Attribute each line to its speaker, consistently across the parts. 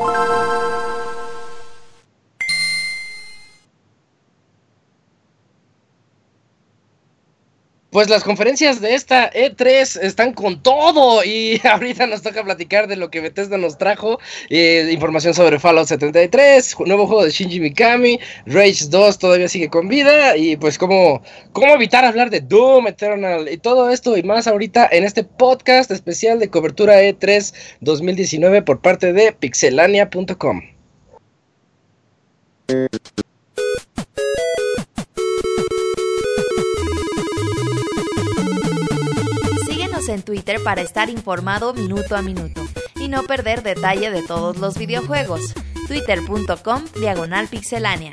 Speaker 1: you Pues las conferencias de esta E3 están con todo y ahorita nos toca platicar de lo que Bethesda nos trajo, eh, información sobre Fallout 73, nuevo juego de Shinji Mikami, Rage 2 todavía sigue con vida y pues cómo, cómo evitar hablar de Doom Eternal y todo esto y más ahorita en este podcast especial de cobertura E3 2019 por parte de pixelania.com.
Speaker 2: en Twitter para estar informado minuto a minuto y no perder detalle de todos los videojuegos. Twitter.com Diagonal Pixelánea.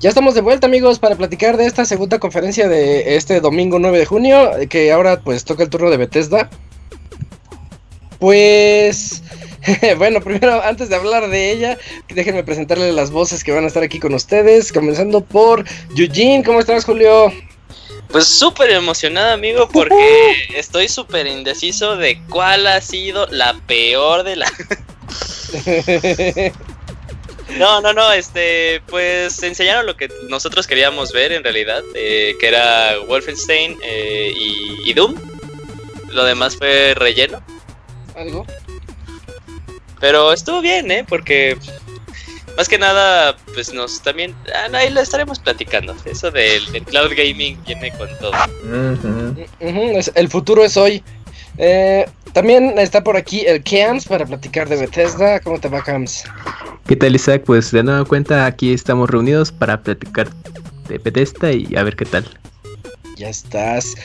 Speaker 1: Ya estamos de vuelta amigos para platicar de esta segunda conferencia de este domingo 9 de junio, que ahora pues toca el turno de Bethesda. Pues bueno, primero, antes de hablar de ella, déjenme presentarle las voces que van a estar aquí con ustedes, comenzando por Eugene. ¿Cómo estás, Julio?
Speaker 3: Pues súper emocionado, amigo, porque estoy súper indeciso de cuál ha sido la peor de la... No, no, no, este, pues enseñaron lo que nosotros queríamos ver en realidad, eh, que era Wolfenstein eh, y, y, Doom. Lo demás fue relleno.
Speaker 1: ¿Algo?
Speaker 3: Pero estuvo bien, ¿eh? Porque más que nada, pues nos también. Ah, ahí lo estaremos platicando. Eso del, cloud gaming viene con todo.
Speaker 1: el futuro es hoy. Eh, también está por aquí el Cams para platicar de Bethesda. ¿Cómo te va, Cams?
Speaker 4: ¿Qué tal, Isaac? Pues de nueva cuenta, aquí estamos reunidos para platicar de Bethesda y a ver qué tal.
Speaker 1: Ya estás.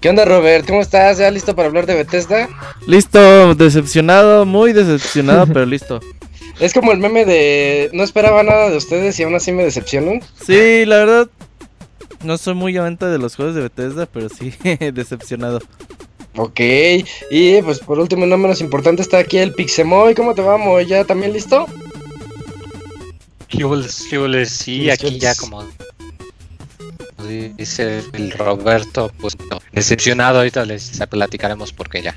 Speaker 1: ¿Qué onda, Robert? ¿Cómo estás? ¿Ya listo para hablar de Bethesda?
Speaker 5: Listo, decepcionado, muy decepcionado, pero listo.
Speaker 1: Es como el meme de no esperaba nada de ustedes y aún así me decepcionan.
Speaker 5: Sí, la verdad, no soy muy amante de los juegos de Bethesda, pero sí, decepcionado.
Speaker 1: Ok, y pues por último, no menos importante, está aquí el Pixemoy. ¿Cómo te vamos? ¿Ya también listo?
Speaker 6: ¿Qué Sí, aquí ya como dice el Roberto, pues decepcionado, ahorita les platicaremos por qué ya.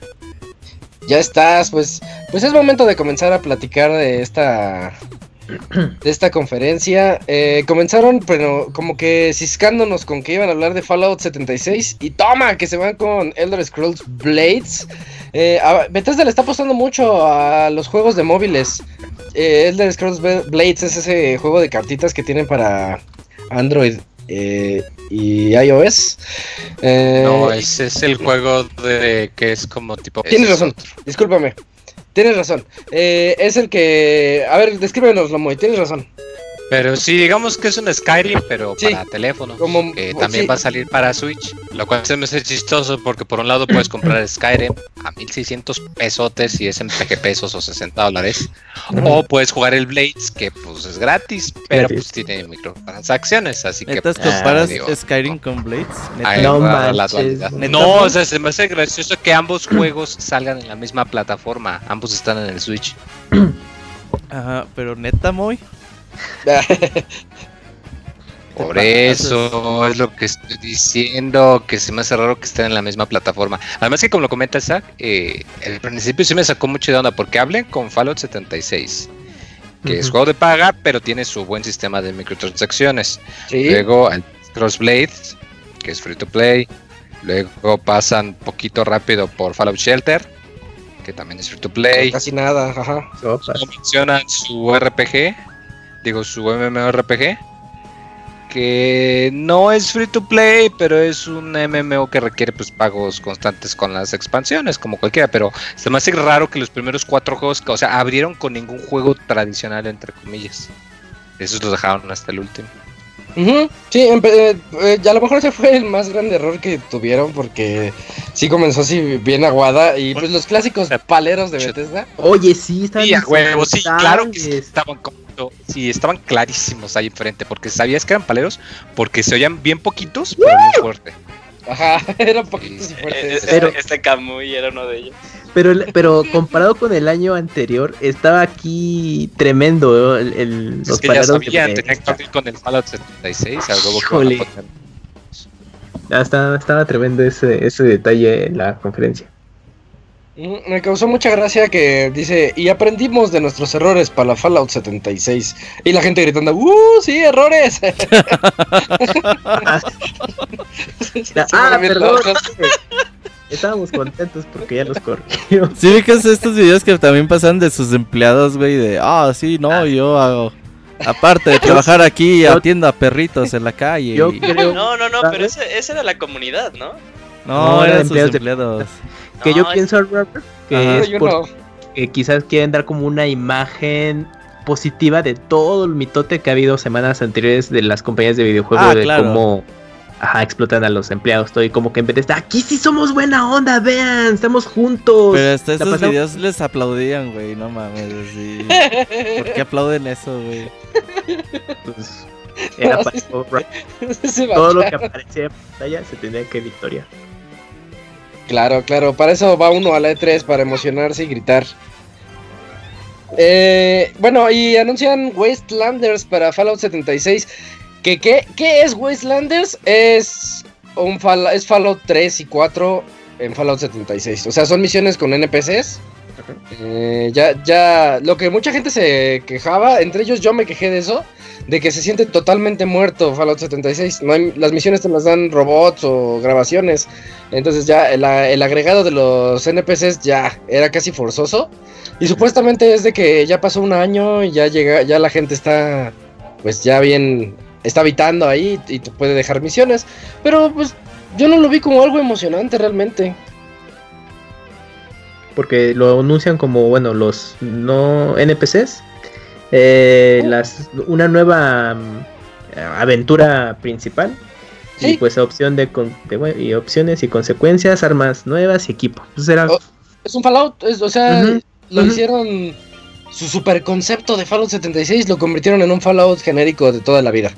Speaker 1: Ya estás, pues, pues es momento de comenzar a platicar de esta de esta conferencia. Eh, comenzaron, pero como que ciscándonos con que iban a hablar de Fallout 76 y toma, que se van con Elder Scrolls Blades. Eh, Bethesda le está apostando mucho a los juegos de móviles. Eh, Elder Scrolls Blades es ese juego de cartitas que tienen para Android eh, y iOS.
Speaker 6: Eh, no, ese es el juego de que es como tipo.
Speaker 1: Tienes razón, discúlpame. Tienes razón. Eh, es el que. A ver, descríbenoslo, muy. Tienes razón.
Speaker 6: Pero sí, digamos que es un Skyrim, pero para teléfono. que también va a salir para Switch. Lo cual se me hace chistoso porque por un lado puedes comprar Skyrim a 1600 pesotes y es en PG pesos o 60 dólares. O puedes jugar el Blades, que pues es gratis, pero pues tiene microtransacciones. Así que.
Speaker 5: Pues, comparas Skyrim con Blades?
Speaker 6: No, no, o sea, se me hace gracioso que ambos juegos salgan en la misma plataforma. Ambos están en el Switch.
Speaker 5: Ajá, pero neta, muy.
Speaker 6: Por eso es lo que estoy diciendo, que se me hace raro que estén en la misma plataforma. Además que como lo comenta Zach, eh, el principio sí me sacó mucho de onda, porque hablen con Fallout 76, que es juego de paga, pero tiene su buen sistema de microtransacciones. Luego al Crossblade, que es free to play. Luego pasan poquito rápido por Fallout Shelter, que también es free to play.
Speaker 1: Casi nada, ajá.
Speaker 6: mencionan su RPG, digo, su MMORPG, que no es free to play, pero es un MMO que requiere pues pagos constantes con las expansiones, como cualquiera, pero se me hace raro que los primeros cuatro juegos, o sea, abrieron con ningún juego tradicional, entre comillas. Esos los dejaron hasta el último.
Speaker 1: Sí, eh, eh, a lo mejor ese fue el más grande error que tuvieron porque sí comenzó así bien aguada y pues los clásicos paleros de Bethesda.
Speaker 4: Oye, sí, estaban
Speaker 6: sí, sí, claro que estaban como sí, estaban clarísimos ahí enfrente, porque sabías que eran paleros, porque se oían bien poquitos, pero muy fuerte.
Speaker 1: Ajá, eran poquitos y fuertes.
Speaker 3: pero, este Camuy era uno de ellos.
Speaker 4: Pero, pero comparado con el año anterior, estaba aquí tremendo el, el
Speaker 6: los es que ya tenía que con el Fallout 76, algo que
Speaker 4: Ah, estaba, estaba tremendo ese, ese detalle en la conferencia.
Speaker 1: Me causó mucha gracia que dice, y aprendimos de nuestros errores para la Fallout 76. Y la gente gritando, ¡Uh, sí, errores!
Speaker 4: ah, perdón. Estábamos contentos porque ya los corrió.
Speaker 5: Sí, que es estos videos que también pasan de sus empleados, güey, de, ah, sí, no, yo hago, aparte de trabajar aquí, atiendo a perritos en la calle.
Speaker 4: Yo
Speaker 5: y-
Speaker 4: creo
Speaker 3: No, no, no, pero ese, ese era la comunidad, ¿no?
Speaker 5: No,
Speaker 4: No,
Speaker 5: eran
Speaker 4: eran
Speaker 5: sus
Speaker 4: empleados de-
Speaker 5: empleados.
Speaker 4: Que
Speaker 3: No,
Speaker 4: yo
Speaker 3: es-
Speaker 4: pienso, Robert, que
Speaker 5: Ajá.
Speaker 4: es por-
Speaker 1: no.
Speaker 4: que quizás quieren dar como una imagen positiva de todo el mitote que ha habido semanas anteriores de las compañías de videojuegos
Speaker 5: Ah,
Speaker 4: de
Speaker 5: claro.
Speaker 4: cómo ajá, explotan a los empleados. Estoy como que en vez de estar aquí sí somos buena onda, vean, estamos juntos.
Speaker 5: Pero hasta
Speaker 4: La
Speaker 5: esos
Speaker 4: pasamos-
Speaker 5: videos les aplaudían, güey, no mames, así. ¿Por qué aplauden eso, güey?
Speaker 4: Pues, era para todo lo que aparecía en pantalla se tenía que victoria.
Speaker 1: Claro, claro, para eso va uno a la E3, para emocionarse y gritar. Eh, bueno, y anuncian Wastelanders para Fallout 76. ¿Que, qué, ¿Qué es Wastelanders? Es, un Fall- es Fallout 3 y 4 en Fallout 76. O sea, son misiones con NPCs. Eh, ya, ya, lo que mucha gente se quejaba, entre ellos yo me quejé de eso, de que se siente totalmente muerto Fallout 76. No las misiones te las dan robots o grabaciones. Entonces ya el, el agregado de los NPCs ya era casi forzoso. Y supuestamente es de que ya pasó un año y ya llega, ya la gente está pues ya bien, está habitando ahí y te puede dejar misiones. Pero pues yo no lo vi como algo emocionante realmente.
Speaker 4: Porque lo anuncian como, bueno, los no NPCs. Eh, las, una nueva mm, aventura principal. Y pues opción de, y opciones y consecuencias, armas nuevas y equipo. Pues era
Speaker 1: Oh. Es un Fallout, es- o sea, lo hicieron su super concepto de Fallout 76 lo convirtieron en un Fallout genérico de toda la vida.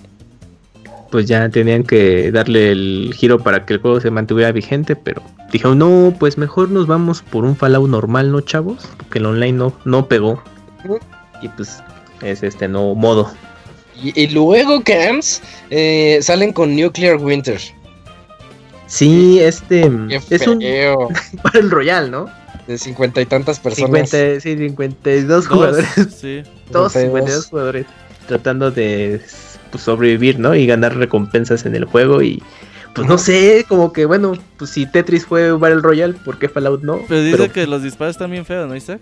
Speaker 4: pues ya tenían que darle el giro para que el juego se mantuviera vigente, pero dijeron, no, pues mejor nos vamos por un Fallout normal, ¿no, chavos? Porque el online no, no pegó. Y pues es este nuevo modo.
Speaker 1: Y, y luego Camps eh, salen con Nuclear Winter.
Speaker 4: Sí, este
Speaker 1: Qué
Speaker 4: es un
Speaker 1: feo.
Speaker 4: Battle Royale, ¿no?
Speaker 1: De cincuenta y tantas personas.
Speaker 4: 50, sí, 52
Speaker 5: Dos,
Speaker 4: jugadores,
Speaker 5: sí.
Speaker 4: todos
Speaker 1: 52.
Speaker 4: 52 jugadores tratando de pues, sobrevivir, ¿no? Y ganar recompensas en el juego y pues no sé, como que bueno, pues si Tetris fue Battle Royale, ¿por qué Fallout no?
Speaker 5: Pero dice
Speaker 4: Pero-
Speaker 5: que los disparos están bien feos, ¿no, Isaac?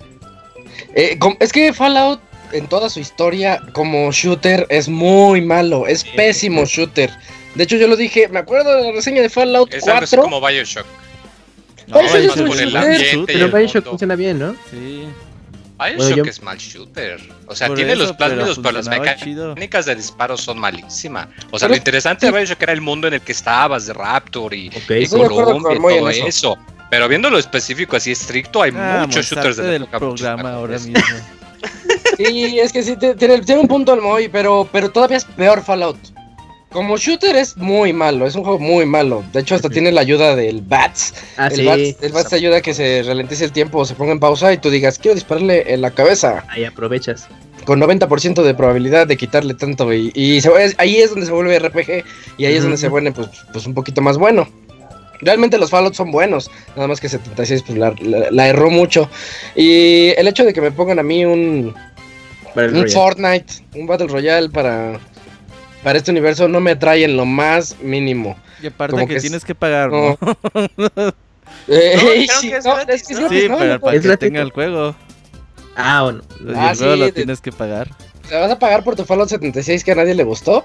Speaker 1: Eh, es que Fallout en toda su historia como shooter es muy malo, es
Speaker 4: Sí.
Speaker 1: pésimo shooter. De hecho yo lo dije, me acuerdo de la reseña de Fallout
Speaker 6: Es algo así
Speaker 1: 4.
Speaker 6: como Bioshock.
Speaker 5: No,
Speaker 6: es más por el ambiente
Speaker 4: Pero Bioshock funciona bien, ¿no?
Speaker 5: Sí.
Speaker 6: Bioshock
Speaker 4: yo-
Speaker 6: es mal shooter. O sea,
Speaker 5: Por
Speaker 6: tiene
Speaker 5: eso,
Speaker 6: los plásmidos,
Speaker 5: pero
Speaker 6: pero las mecánicas de disparo son malísimas. O sea,
Speaker 1: Pero-
Speaker 6: lo interesante de Bioshock era el mundo en el que estabas, de Raptor y,
Speaker 4: Ok.
Speaker 6: y
Speaker 1: con
Speaker 6: y todo
Speaker 1: eso.
Speaker 6: eso. Pero viendo lo específico así estricto, hay
Speaker 5: Ah,
Speaker 6: muchos shooters de la
Speaker 5: del programa ahora mismo.
Speaker 1: Sí, es que sí, tiene, tiene un punto el Moy, pero, pero todavía es peor Fallout. Como shooter es muy malo, es un juego muy malo. De hecho, hasta tiene la ayuda del Bats.
Speaker 4: Ah,
Speaker 1: el,
Speaker 4: sí.
Speaker 1: Bats el Bats te ayuda a que se ralentice el tiempo o se ponga en pausa y tú digas, quiero dispararle en la cabeza.
Speaker 4: Ahí aprovechas.
Speaker 1: Con 90% de probabilidad de quitarle tanto. Y, y se- es- ahí es donde se vuelve RPG y ahí es donde se vuelve pues, pues un poquito más bueno. Realmente los Fallout son buenos, nada más que 76 pues la, la- la erró mucho. Y el hecho de que me pongan a mí un,
Speaker 4: Battle
Speaker 1: un
Speaker 4: Royale.
Speaker 1: Fortnite, un Battle Royale para, para este universo no me atrae en lo más mínimo.
Speaker 5: Y aparte
Speaker 1: Como
Speaker 5: que,
Speaker 1: que es-
Speaker 5: tienes que pagar,
Speaker 1: no. Eh, sí,
Speaker 3: que es
Speaker 1: no,
Speaker 3: gratis,
Speaker 1: es que
Speaker 3: ¿no?
Speaker 1: gratis,
Speaker 5: Sí,
Speaker 1: no,
Speaker 5: pero para
Speaker 4: Es
Speaker 5: que tenga el juego.
Speaker 4: Ah, bueno.
Speaker 5: Y
Speaker 1: Ah,
Speaker 5: el juego
Speaker 1: sí,
Speaker 5: lo
Speaker 1: de-
Speaker 5: tienes que pagar.
Speaker 1: Te vas a pagar por tu Fallout 76 que a nadie le gustó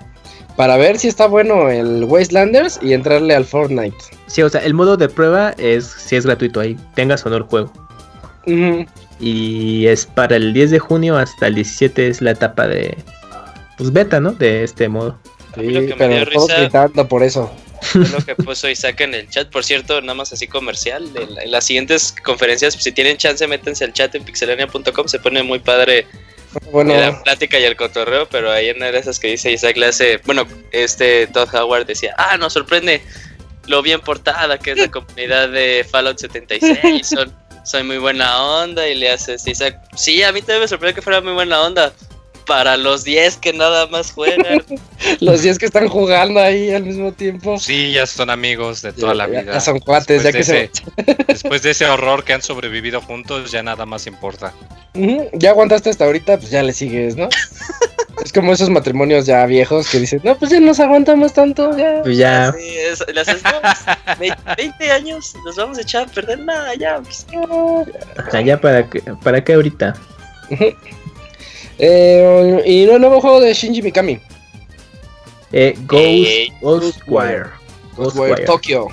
Speaker 1: para ver si está bueno el Wastelanders y entrarle al Fortnite.
Speaker 4: Sí, o sea, el modo de prueba es si es gratuito ahí, tengas o no el juego. Y es para el 10 de junio hasta el 17 es la etapa de pues beta, ¿no? De este modo.
Speaker 3: A mí lo
Speaker 1: Sí,
Speaker 3: que me
Speaker 1: pero
Speaker 3: dio
Speaker 1: todos
Speaker 3: risa-
Speaker 1: gritando por eso.
Speaker 3: Es lo que puso Isaac en el chat. Por cierto, nada más así comercial. En, en las siguientes conferencias, si tienen chance, métanse al chat en pixelania.com. Se pone muy padre
Speaker 1: Bueno,
Speaker 3: la plática y el cotorreo. Pero ahí en una de esas que dice Isaac le hace. Bueno, este Todd Howard decía: Ah, nos sorprende lo bien portada que es la comunidad de Fallout 76. Son, soy muy buena onda. Y le hace Isaac: Sí, a mí también me sorprende que fuera muy buena onda. para los 10 que nada más juegan.
Speaker 1: Los 10 que están jugando ahí al mismo tiempo.
Speaker 6: Sí, ya son amigos de toda la vida.
Speaker 1: ya son cuates, ya que
Speaker 6: después, de
Speaker 1: se-
Speaker 6: ese, después de ese horror que han sobrevivido juntos, ya nada más importa.
Speaker 1: Ya aguantaste hasta ahorita, pues ya le sigues, ¿no? es como esos matrimonios ya viejos que dicen, no, pues ya nos aguantamos tanto, ya.
Speaker 4: Pues ya.
Speaker 3: Es, las estamos, ve- 20 años, nos vamos a echar a perder nada, ya. pues,
Speaker 4: sea, ya para qué, para qué ahorita.
Speaker 1: Eh, y no, nuevo juego de Shinji Mikami.
Speaker 4: Eh, Ghost,
Speaker 3: Ey.
Speaker 4: Ghostwire.
Speaker 1: Ghostwire
Speaker 4: Ghostwire.
Speaker 1: Tokyo.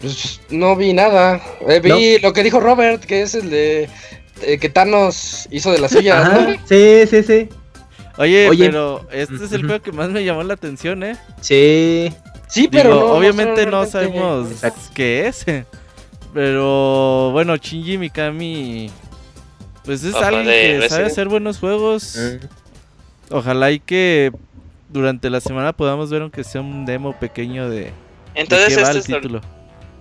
Speaker 1: Pues no vi nada. Eh, vi lo que dijo Robert, que es el de eh, que Thanos hizo de la suya,
Speaker 4: Ajá,
Speaker 1: ¿no?
Speaker 4: sí, sí, sí.
Speaker 5: Oye,
Speaker 4: Oye.
Speaker 5: pero este es el juego que más me llamó la atención, ¿eh?
Speaker 4: Sí.
Speaker 1: Sí,
Speaker 5: Digo,
Speaker 1: pero no,
Speaker 5: obviamente no sabemos
Speaker 4: Exacto.
Speaker 5: qué es. Pero bueno, Shinji Mikami pues es
Speaker 3: Papá
Speaker 5: alguien
Speaker 3: de
Speaker 5: que sabe hacer buenos juegos.
Speaker 4: Mm.
Speaker 5: Ojalá y que durante la semana podamos ver aunque sea un demo pequeño de, de
Speaker 3: Entonces
Speaker 5: va
Speaker 3: este
Speaker 5: el
Speaker 3: es, lo,
Speaker 5: título.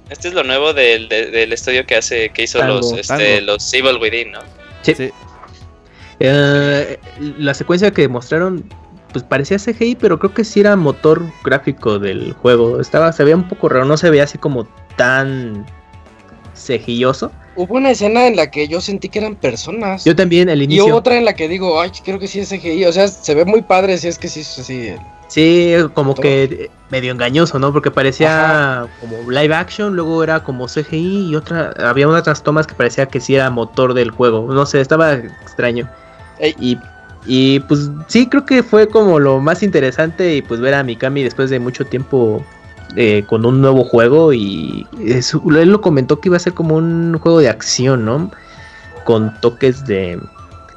Speaker 3: este es lo nuevo del, de- del estudio que hace, que hizo
Speaker 4: Tango,
Speaker 3: los, este,
Speaker 5: Tango.
Speaker 3: los Evil Within, ¿no?
Speaker 4: Sí.
Speaker 5: Sí.
Speaker 4: Eh, la secuencia que mostraron, pues parecía CGI, pero creo que sí era motor gráfico del juego. Estaba, se veía un poco raro, no se veía así como tan CGIoso.
Speaker 1: Hubo una escena en la que yo sentí que eran personas.
Speaker 4: Yo también, el
Speaker 1: y
Speaker 4: inicio.
Speaker 1: otra en la que digo, ay, creo que sí es CGI. O sea, se ve muy padre si es que sí es así.
Speaker 4: Sí, como
Speaker 1: Todo.
Speaker 4: que medio engañoso, ¿no? Porque parecía como live action, luego era como CGI y otra, había otras tomas que parecía que sí era motor del juego. No sé, estaba extraño.
Speaker 1: Ey.
Speaker 4: Y, y pues sí, creo que fue como lo más interesante y pues ver a Mikami después de mucho tiempo eh, con un nuevo juego y es- él lo comentó que iba a ser como un juego de acción, ¿no? Con toques de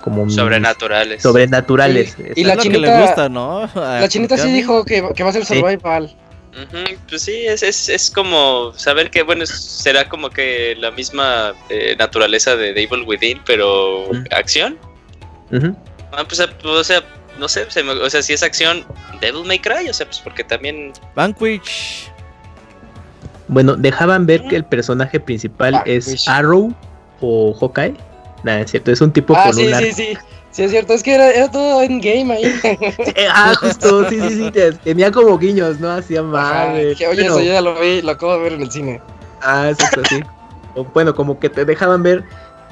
Speaker 4: como
Speaker 3: Sobrenaturales.
Speaker 4: sobrenaturales.
Speaker 1: Y la
Speaker 5: lo que
Speaker 1: chinita-
Speaker 5: le gusta, ¿no?
Speaker 1: La chinita sí dijo que, que va a ser
Speaker 4: Sí.
Speaker 1: survival.
Speaker 3: Pues sí, es, es, es como saber que, bueno, será como que la misma eh, naturaleza de The Evil Within, pero acción. Ah, pues, eh, o sea, no sé, se me- o sea, si es acción, Devil May Cry, o sea, pues porque también...
Speaker 5: Vanquish.
Speaker 4: Bueno, dejaban ver que el personaje principal es. Arrow o Hawkeye. Nada, es cierto, es un tipo
Speaker 1: Ah,
Speaker 4: con
Speaker 1: sí,
Speaker 4: un arco.
Speaker 1: sí, sí. Sí, es cierto, es que era, era todo en game ahí.
Speaker 4: Eh, ah, justo, sí, sí, sí. te- Tenía como guiños, ¿no? Hacía mal.
Speaker 1: Oye, eso ya lo vi, lo acabo de ver en el cine.
Speaker 4: Ah, exacto, sí. O, bueno, como que te dejaban ver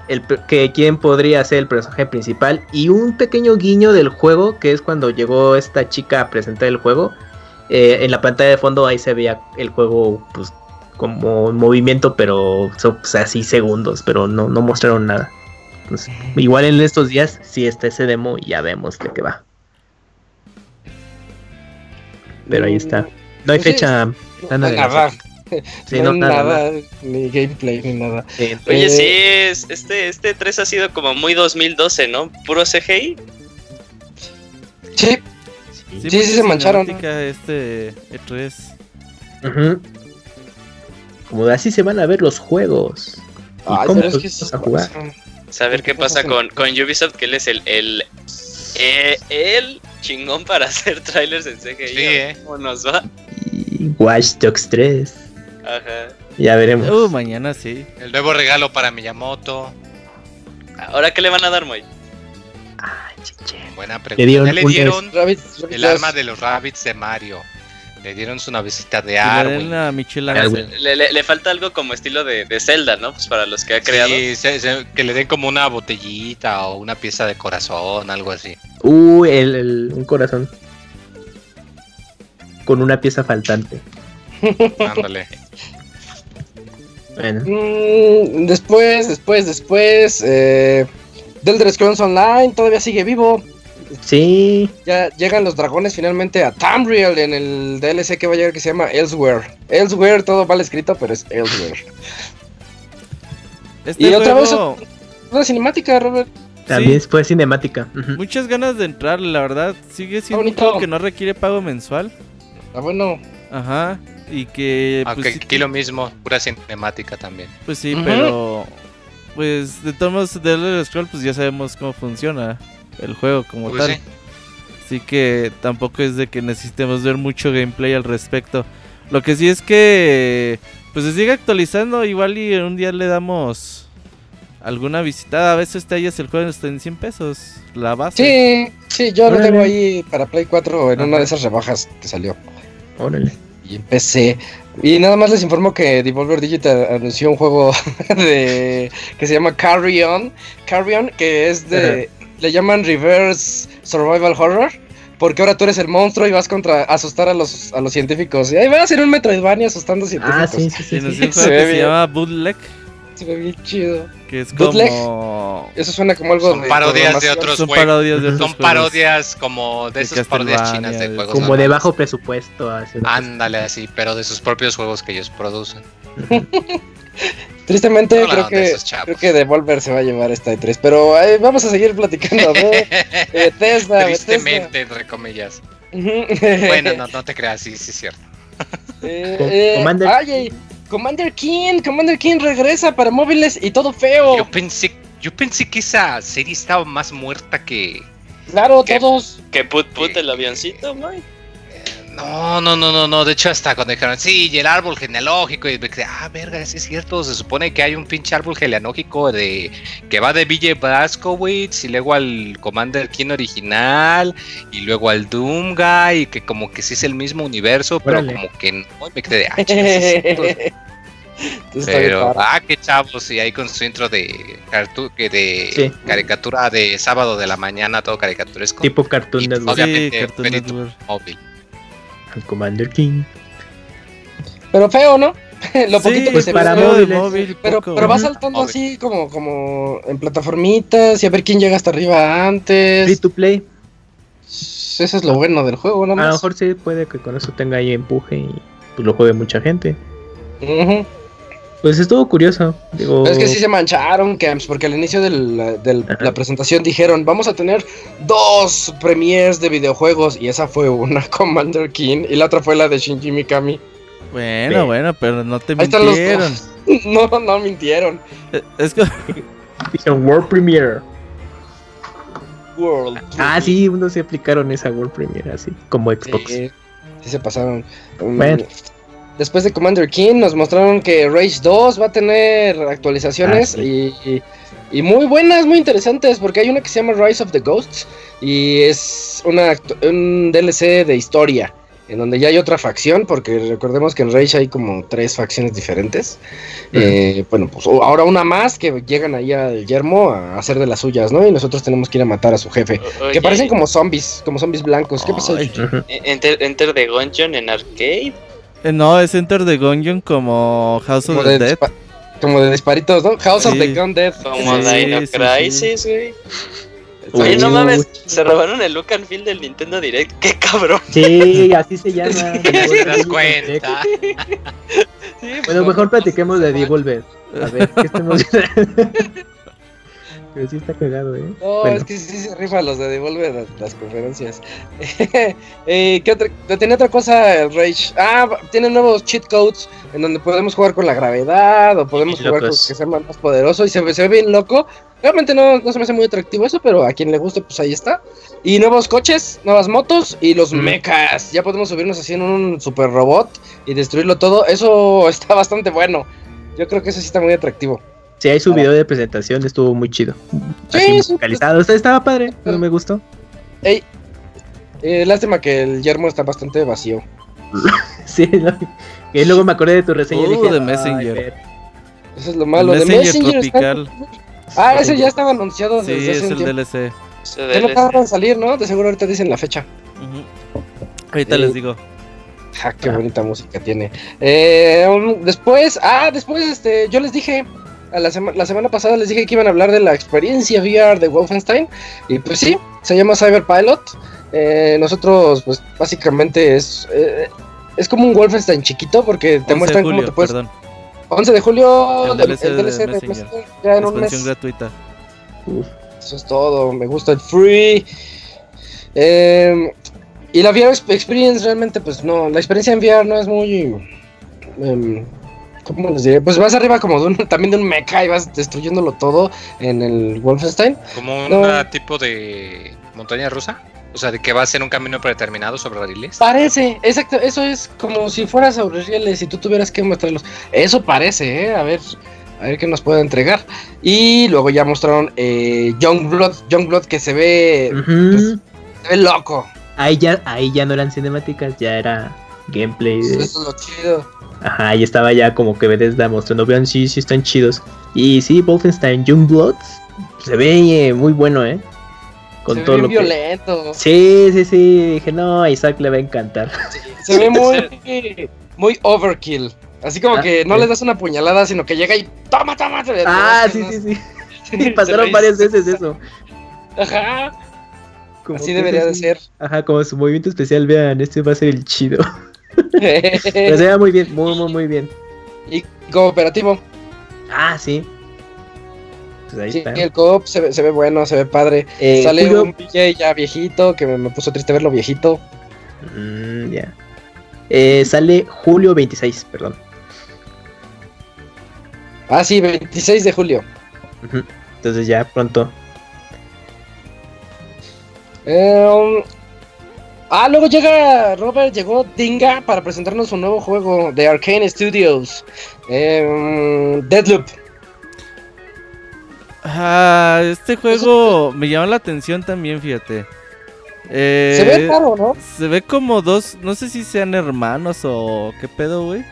Speaker 4: el, que quién podría ser el personaje principal y un pequeño guiño del juego, que es cuando llegó esta chica a presentar el juego. eh, en la pantalla de fondo ahí se veía el juego, pues, como en movimiento, pero son pues, así segundos, pero no, no mostraron nada. Entonces, igual en estos días sí está ese demo y ya vemos de qué va. Pero ahí está. No hay
Speaker 1: Pues
Speaker 4: fecha. Nada. Sí,
Speaker 1: no,
Speaker 4: no,
Speaker 1: hay
Speaker 4: nada,
Speaker 1: nada, ni gameplay, ni nada.
Speaker 4: Sí,
Speaker 3: Oye,
Speaker 1: Eh,
Speaker 3: sí, es, este, este 3 ha sido como muy 2012, ¿no? Puro CGI.
Speaker 1: Sí,
Speaker 5: Sí,
Speaker 1: Sí, se mancharon.
Speaker 5: Este E3.
Speaker 4: Ujú. Como de así se van a ver los juegos. ¿Y
Speaker 1: Ay,
Speaker 4: cómo
Speaker 1: pero es
Speaker 4: los
Speaker 1: que
Speaker 4: a jugar?
Speaker 3: Saber qué pasa con, con Ubisoft, que él es el, el, eh, el chingón para hacer trailers en CGI.
Speaker 6: Sí, eh.
Speaker 3: ¿Cómo nos va?
Speaker 4: Y Watch Dogs 3.
Speaker 3: Ajá.
Speaker 4: Ya veremos.
Speaker 5: Uh, mañana sí.
Speaker 6: El nuevo regalo para Miyamoto.
Speaker 3: ¿Ahora qué le van a dar, Moy?
Speaker 4: Ay, chiche.
Speaker 6: Buena
Speaker 4: Le
Speaker 6: pregunta. ya le dieron el arma de los rabbits de Mario. Le dieron su navecita de
Speaker 5: Y le
Speaker 6: Arwen.
Speaker 5: den a Michelle
Speaker 4: Arwen.
Speaker 5: Arce.
Speaker 3: Le, le- le falta algo como estilo de, de Zelda, ¿no? Pues para los que ha creado.
Speaker 6: Sí, se- se- que le den como una botellita o una pieza de corazón, algo así.
Speaker 4: El, el- un corazón. Con una pieza faltante.
Speaker 6: Ándale.
Speaker 4: Bueno.
Speaker 1: Mm, después, después, después. Eh, The Elder Scrolls Online todavía sigue vivo.
Speaker 4: Sí.
Speaker 1: Ya llegan los dragones finalmente a Tamriel en el DLC que va a llegar que se llama Elsewhere. Elsewhere, todo mal escrito, pero es Elsewhere.
Speaker 5: Este
Speaker 1: Y otra vez- Una cinemática, Robert.
Speaker 4: También fue cinemática.
Speaker 5: Muchas ganas de entrar, la verdad. Sigue siendo un juego que no requiere pago mensual.
Speaker 1: Ah, bueno.
Speaker 5: Ajá. Y que.
Speaker 6: Aunque
Speaker 5: Pues, sí,
Speaker 6: aquí lo mismo, pura cinemática también.
Speaker 5: pues sí, pero. Pues de todos modos, de Elder Scroll, pues ya sabemos cómo funciona el juego como
Speaker 6: Pues
Speaker 5: tal.
Speaker 6: sí.
Speaker 5: Así que tampoco es de que necesitemos ver mucho gameplay al respecto. Lo que sí es que pues se sigue actualizando, igual y un día le damos alguna visitada. A veces te hallas el juego está en 100 pesos. La base.
Speaker 1: Sí, sí, yo lo tengo ahí para Play 4 en
Speaker 5: Ajá.
Speaker 1: una de esas rebajas que salió.
Speaker 4: Órale.
Speaker 1: Y empecé. Y nada más les informo que Devolver Digital anunció un juego de que se llama Carry On. Carry On, que es de. Le llaman Reverse Survival Horror. Porque ahora tú eres el monstruo y vas contra asustar a los, a los científicos. Y ahí va a ser un Metroidvania asustando científicos.
Speaker 4: Ah, sí, sí, sí. Sí.
Speaker 5: un
Speaker 1: Se
Speaker 5: se llama Bootleg.
Speaker 1: Se ve bien chido.
Speaker 5: Que es
Speaker 1: Bootleg.
Speaker 5: como.
Speaker 1: Eso suena como algo
Speaker 6: Son
Speaker 1: de
Speaker 6: parodias de otros
Speaker 5: Son
Speaker 6: juegos.
Speaker 5: parodias de otros
Speaker 6: Son parodias como de
Speaker 5: De
Speaker 6: esas parodias chinas de juegos.
Speaker 4: Como de bajo presupuesto. así.
Speaker 6: Ándale así, pero de sus propios juegos que ellos producen.
Speaker 1: Tristemente,
Speaker 6: No,
Speaker 1: creo que, creo que Devolver se va a llevar esta E3. Pero eh, vamos a seguir platicando de Bethesda.
Speaker 6: Tristemente, entre comillas. Bueno, no, no te creas, sí, sí es cierto.
Speaker 1: Eh, eh,
Speaker 4: Commander
Speaker 1: King, Commander King regresa para móviles y todo feo.
Speaker 6: Yo pensé, yo pensé que esa serie estaba más muerta que.
Speaker 1: Claro, todos.
Speaker 3: Que put put el avioncito, Mike.
Speaker 6: No, no, no, no, no. De hecho, hasta cuando dijeron, sí, y el árbol genealógico, y me quedé, ah, verga, sí es cierto. Se supone que hay un pinche árbol genealógico de que va de Ville Blaskowitz y luego al Commander King original y luego al Doom Guy, y que como que sí es el mismo universo, pero
Speaker 4: Órale.
Speaker 6: como que no. y Me quedé, ah, Pero, ah, qué chavos, y ahí con su intro de, cartu- que de
Speaker 4: Sí.
Speaker 6: caricatura de sábado de la mañana, todo caricaturesco.
Speaker 4: Tipo Cartoon
Speaker 6: Y
Speaker 4: Network.
Speaker 5: Sí,
Speaker 6: Obviamente,
Speaker 5: Cartoon
Speaker 6: móvil.
Speaker 4: El Commander King.
Speaker 1: Pero feo, ¿no? Lo
Speaker 5: Sí,
Speaker 1: poquito que
Speaker 4: pues
Speaker 1: se
Speaker 4: para móviles.
Speaker 5: móvil,
Speaker 1: Pero,
Speaker 5: poco.
Speaker 1: pero va saltando
Speaker 6: Móvil.
Speaker 1: así como, como en plataformitas y a ver quién llega hasta arriba
Speaker 4: Free
Speaker 1: antes.
Speaker 4: to play.
Speaker 1: Eso es lo bueno del juego,
Speaker 4: A
Speaker 1: nada
Speaker 4: lo mejor sí puede que con eso tenga ahí empuje y pues lo juegue mucha gente.
Speaker 1: Ujú.
Speaker 4: Pues estuvo curioso. Digo,
Speaker 1: es que sí se mancharon, Camps, porque al inicio de la, presentación dijeron, vamos a tener dos premiers de videojuegos, y esa fue una Commander King, y la otra fue la de Shinji Mikami.
Speaker 5: Bueno, bueno, pero no te
Speaker 1: Ahí están los
Speaker 5: mintieron.
Speaker 1: dos. No, no mintieron.
Speaker 5: Eh, Es que
Speaker 4: dijeron World Premiere.
Speaker 1: World.
Speaker 4: Ah, sí, unos se aplicaron esa World Premiere así, como Xbox.
Speaker 1: Sí, sí se pasaron. Um,
Speaker 4: Bueno.
Speaker 1: Después de Commander King nos mostraron que Rage 2 va a tener actualizaciones
Speaker 4: Ah,
Speaker 1: y, y- y muy buenas, muy interesantes, porque hay una que se llama Rise of the Ghosts y es una, un DLC de historia, en donde ya hay otra facción, porque recordemos que en Rage hay como tres facciones diferentes. Eh, bueno, pues ahora una más que llegan ahí al yermo a hacer de las suyas, ¿no? Y nosotros tenemos que ir a matar a su jefe.
Speaker 3: Oye,
Speaker 1: Que parecen como zombies, como zombies blancos. ¿Qué pasó?
Speaker 3: Enter, Enter the Gungeon en arcade.
Speaker 5: Eh, no, es Enter the Gungeon como House
Speaker 1: Como
Speaker 5: of
Speaker 1: de,
Speaker 5: the Dead.
Speaker 1: dispa- como de disparitos, ¿no? House of
Speaker 5: Sí.
Speaker 1: the Gun Dead.
Speaker 3: Como
Speaker 5: Sí,
Speaker 3: Dino
Speaker 5: sí.
Speaker 3: Crisis, güey. Oye, no mames, se robaron el look and feel del Nintendo Direct. ¡Qué cabrón!
Speaker 4: Sí, así se llama.
Speaker 6: ¿Te das cuenta?
Speaker 1: Sí, pues,
Speaker 4: Bueno,
Speaker 1: no,
Speaker 4: mejor platiquemos de
Speaker 1: no,
Speaker 4: Devolver. A ver, ¿qué estamos Pero sí está cagado, ¿eh?
Speaker 1: No,
Speaker 4: Bueno.
Speaker 1: es que sí se rifa los de Devolver las, las conferencias. eh, ¿qué otra? Tenía otra cosa el Rage. Ah, tiene nuevos cheat codes en donde podemos jugar con la gravedad o podemos jugar con
Speaker 4: locos.
Speaker 1: que sea más poderoso y se, ve- se ve bien loco. Realmente no, no se me hace muy atractivo eso, pero a quien le guste, pues ahí está. Y nuevos coches, nuevas motos y los mechas. Ya podemos subirnos así en un super robot y destruirlo todo. Eso está bastante bueno. Yo creo que eso sí está muy atractivo.
Speaker 4: Sí, hay su video de presentación, estuvo muy chido.
Speaker 1: Sí,
Speaker 4: Así
Speaker 1: sí.
Speaker 4: musicalizado. Está- Estaba padre, no me gustó.
Speaker 1: Ey, eh, lástima que el yermo está bastante vacío.
Speaker 4: Sí, no. Y luego me acordé de tu reseña y
Speaker 5: Uh,
Speaker 4: dije.
Speaker 5: de
Speaker 4: "Ay,
Speaker 5: Messenger".
Speaker 4: ver".
Speaker 1: Eso es lo malo. de
Speaker 5: Messenger
Speaker 1: Messenger está-
Speaker 5: Tropical.
Speaker 1: Ah, ese ya estaba anunciado
Speaker 5: Sí,
Speaker 1: desde
Speaker 5: es
Speaker 1: hace un
Speaker 5: el
Speaker 1: tiempo.
Speaker 5: DLC.
Speaker 1: Ya no tarda en salir, ¿no? De seguro ahorita dicen la fecha.
Speaker 5: Ujú. Ahorita
Speaker 1: Eh,
Speaker 5: les digo.
Speaker 1: Ah, qué
Speaker 4: Ah.
Speaker 1: bonita música tiene. Eh, um, después, ah, después, este, yo les dije, a la, sema- la semana pasada les dije que iban a hablar de la experiencia VR de Wolfenstein. Y pues sí, se llama Cyberpilot. Eh, nosotros, pues básicamente es, eh, es como un Wolfenstein chiquito porque
Speaker 5: 11
Speaker 1: te muestran
Speaker 5: julio,
Speaker 1: cómo te puedes...
Speaker 5: perdón.
Speaker 1: 11 de julio,
Speaker 5: El DLC
Speaker 1: el DLC de
Speaker 5: Messenger.
Speaker 1: Messenger, ya en un mes.
Speaker 5: Expansión gratuita.
Speaker 4: Uf.
Speaker 1: Eso es todo, me gusta el free. Eh, y la VR exp- experience realmente, pues no, la experiencia en VR no es muy... em, ¿Cómo les diré? Pues vas arriba como de un, también de un mecha y vas destruyéndolo todo en el Wolfenstein.
Speaker 6: Como un
Speaker 1: No.
Speaker 6: tipo de montaña rusa. O sea, de que va a ser un camino predeterminado sobre rieles.
Speaker 1: Parece, exacto, eso es como si fueras sobre rieles y tú tuvieras que mostrarlos. Eso parece, ¿eh? A ver, A ver qué nos puede entregar. Y luego ya mostraron eh, Youngblood, Youngblood que se ve, pues, se ve loco.
Speaker 4: ahí, ya, ahí ya no eran cinemáticas, ya era gameplay.
Speaker 1: Eso
Speaker 4: de-
Speaker 1: es lo chido.
Speaker 4: Ajá, ahí estaba ya como que Bethesda mostrando, vean, sí, sí están chidos. Y sí, Wolfenstein Youngblood se ve eh, muy bueno, ¿eh? Con
Speaker 1: se ve
Speaker 4: todo lo que...
Speaker 1: violento.
Speaker 4: Sí, sí, sí, dije, no, a Isaac le va a encantar.
Speaker 1: Se ve muy, muy overkill. Así como
Speaker 4: Ah,
Speaker 1: que no
Speaker 4: sí.
Speaker 1: le das una puñalada, sino que llega y toma, toma.
Speaker 4: Ah, sí,
Speaker 1: no-
Speaker 4: sí, sí. Sí, pasaron varias veces eso.
Speaker 1: Ajá.
Speaker 4: Como
Speaker 1: Así debería de ser.
Speaker 4: Ajá, como su movimiento especial, vean, este va a ser el chido. Pero se ve muy bien, muy, muy, muy bien.
Speaker 1: y cooperativo.
Speaker 4: Ah, sí. Pues ahí
Speaker 1: Sí,
Speaker 4: está.
Speaker 1: el coop se ve, se ve bueno, se ve padre.
Speaker 4: Eh,
Speaker 1: Sale un PJ ya viejito, que me, me puso triste verlo viejito.
Speaker 4: Mm, ya. Eh, sale julio 26, perdón.
Speaker 1: Ah, sí, 26 de julio.
Speaker 4: Entonces ya pronto.
Speaker 1: Eh, um, ah, luego llega Robert, llegó Dinga para presentarnos un nuevo juego de Arcane Studios. Eh, um, Deadloop.
Speaker 5: Ah, este juego me llama la atención también, fíjate. Eh,
Speaker 1: Se ve raro, ¿no?
Speaker 5: Se ve como dos, no sé si sean hermanos o qué pedo, güey.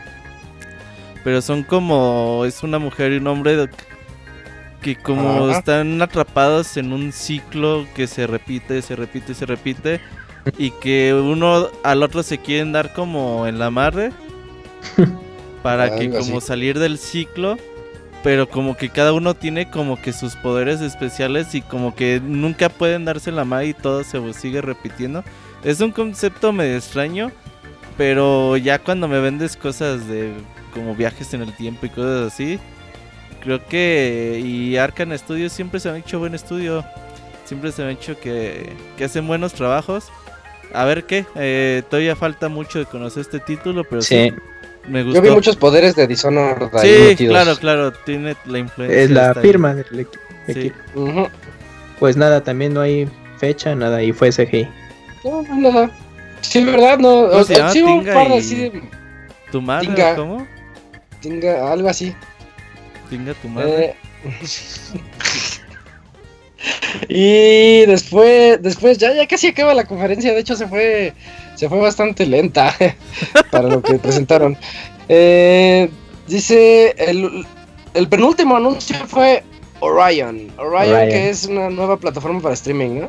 Speaker 5: Pero son como, es una mujer y un hombre que como
Speaker 1: Ajá.
Speaker 5: están atrapados en un ciclo que se repite, se repite, se repite. Y que uno al otro se quieren dar como en la amarre. para que como
Speaker 1: así.
Speaker 5: salir del ciclo. Pero como que cada uno tiene como que sus poderes especiales y como que nunca pueden darse la mano y todo se sigue repitiendo. Es un concepto medio extraño, pero ya cuando me vendes cosas de como viajes en el tiempo y cosas así, creo que y Arcan Studios siempre se han hecho buen estudio, siempre se han hecho que, que hacen buenos trabajos. A ver qué, eh, todavía falta mucho de conocer este título, pero sí,
Speaker 4: Sí,
Speaker 5: me gustó.
Speaker 1: Yo vi muchos poderes de Dishonored
Speaker 5: Sí, claro, claro, tiene la influencia.
Speaker 4: es la
Speaker 5: está ahí.
Speaker 4: firma del equi-
Speaker 5: Sí.
Speaker 4: equipo.
Speaker 1: Ujú.
Speaker 4: Pues nada, también no hay fecha, nada, y fue CGI.
Speaker 1: No, no, nada. Sí, ¿verdad? No,
Speaker 5: ¿Cómo
Speaker 1: o-
Speaker 5: se llama?
Speaker 1: sí, un par de así de
Speaker 5: ¿Tu madre
Speaker 1: Tinga.
Speaker 5: cómo?
Speaker 1: tinga, algo así.
Speaker 5: Tinga tu madre.
Speaker 1: Eh, y después, después ya, ya casi acaba la conferencia. De hecho, se fue, se fue bastante lenta para lo que presentaron. Eh, dice el, el penúltimo anuncio fue Orion. Orion,
Speaker 4: Orion.
Speaker 1: que es una nueva plataforma para streaming, ¿no?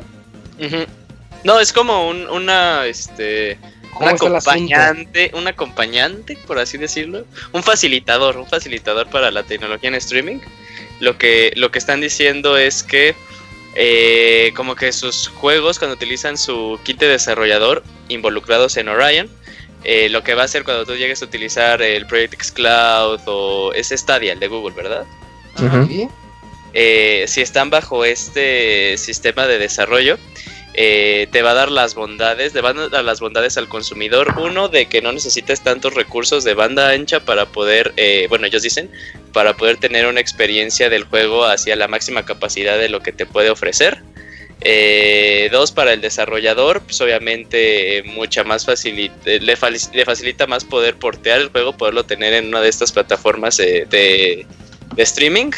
Speaker 3: No, es como un, una, este,
Speaker 1: ¿Cómo
Speaker 3: un acompañante, un acompañante, por así decirlo, un facilitador, un facilitador para la tecnología en streaming. Lo que, lo que están diciendo es que eh, como que sus juegos, cuando utilizan su kit de desarrollador involucrados en Orion, eh, lo que va a hacer cuando tú llegues a utilizar el Project X Cloud o es Stadia, el de Google, ¿verdad?
Speaker 1: Sí.
Speaker 3: eh, si están bajo este sistema de desarrollo, eh, te va a dar las bondades, le van a dar las bondades al consumidor. Uno, de que no necesites tantos recursos de banda ancha para poder, eh, bueno, ellos dicen, para poder tener una experiencia del juego hacia la máxima capacidad de lo que te puede ofrecer. Eh, dos, para el desarrollador, pues obviamente eh, mucha más facilita, le, fali- le facilita más poder portear el juego, poderlo tener en una de estas plataformas eh, de, de streaming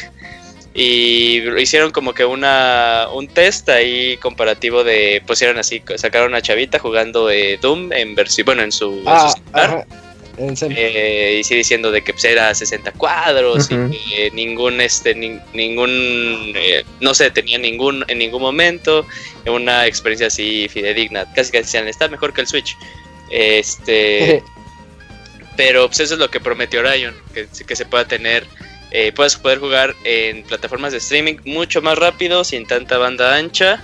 Speaker 3: y hicieron como que una un test ahí comparativo de pusieron así sacaron a Chavita jugando eh, Doom en versión bueno en su, en su
Speaker 1: Ah. En.
Speaker 3: Eh, y sí diciendo de que pues, era 60 cuadros y que ningún este nin- ningún eh, no se detenía ningún en ningún momento. Una experiencia así fidedigna. Casi casi decían está mejor que el Switch este pero pues eso es lo que prometió Orion, que, que se pueda tener, eh, puedas poder jugar en plataformas de streaming mucho más rápido, sin tanta banda ancha.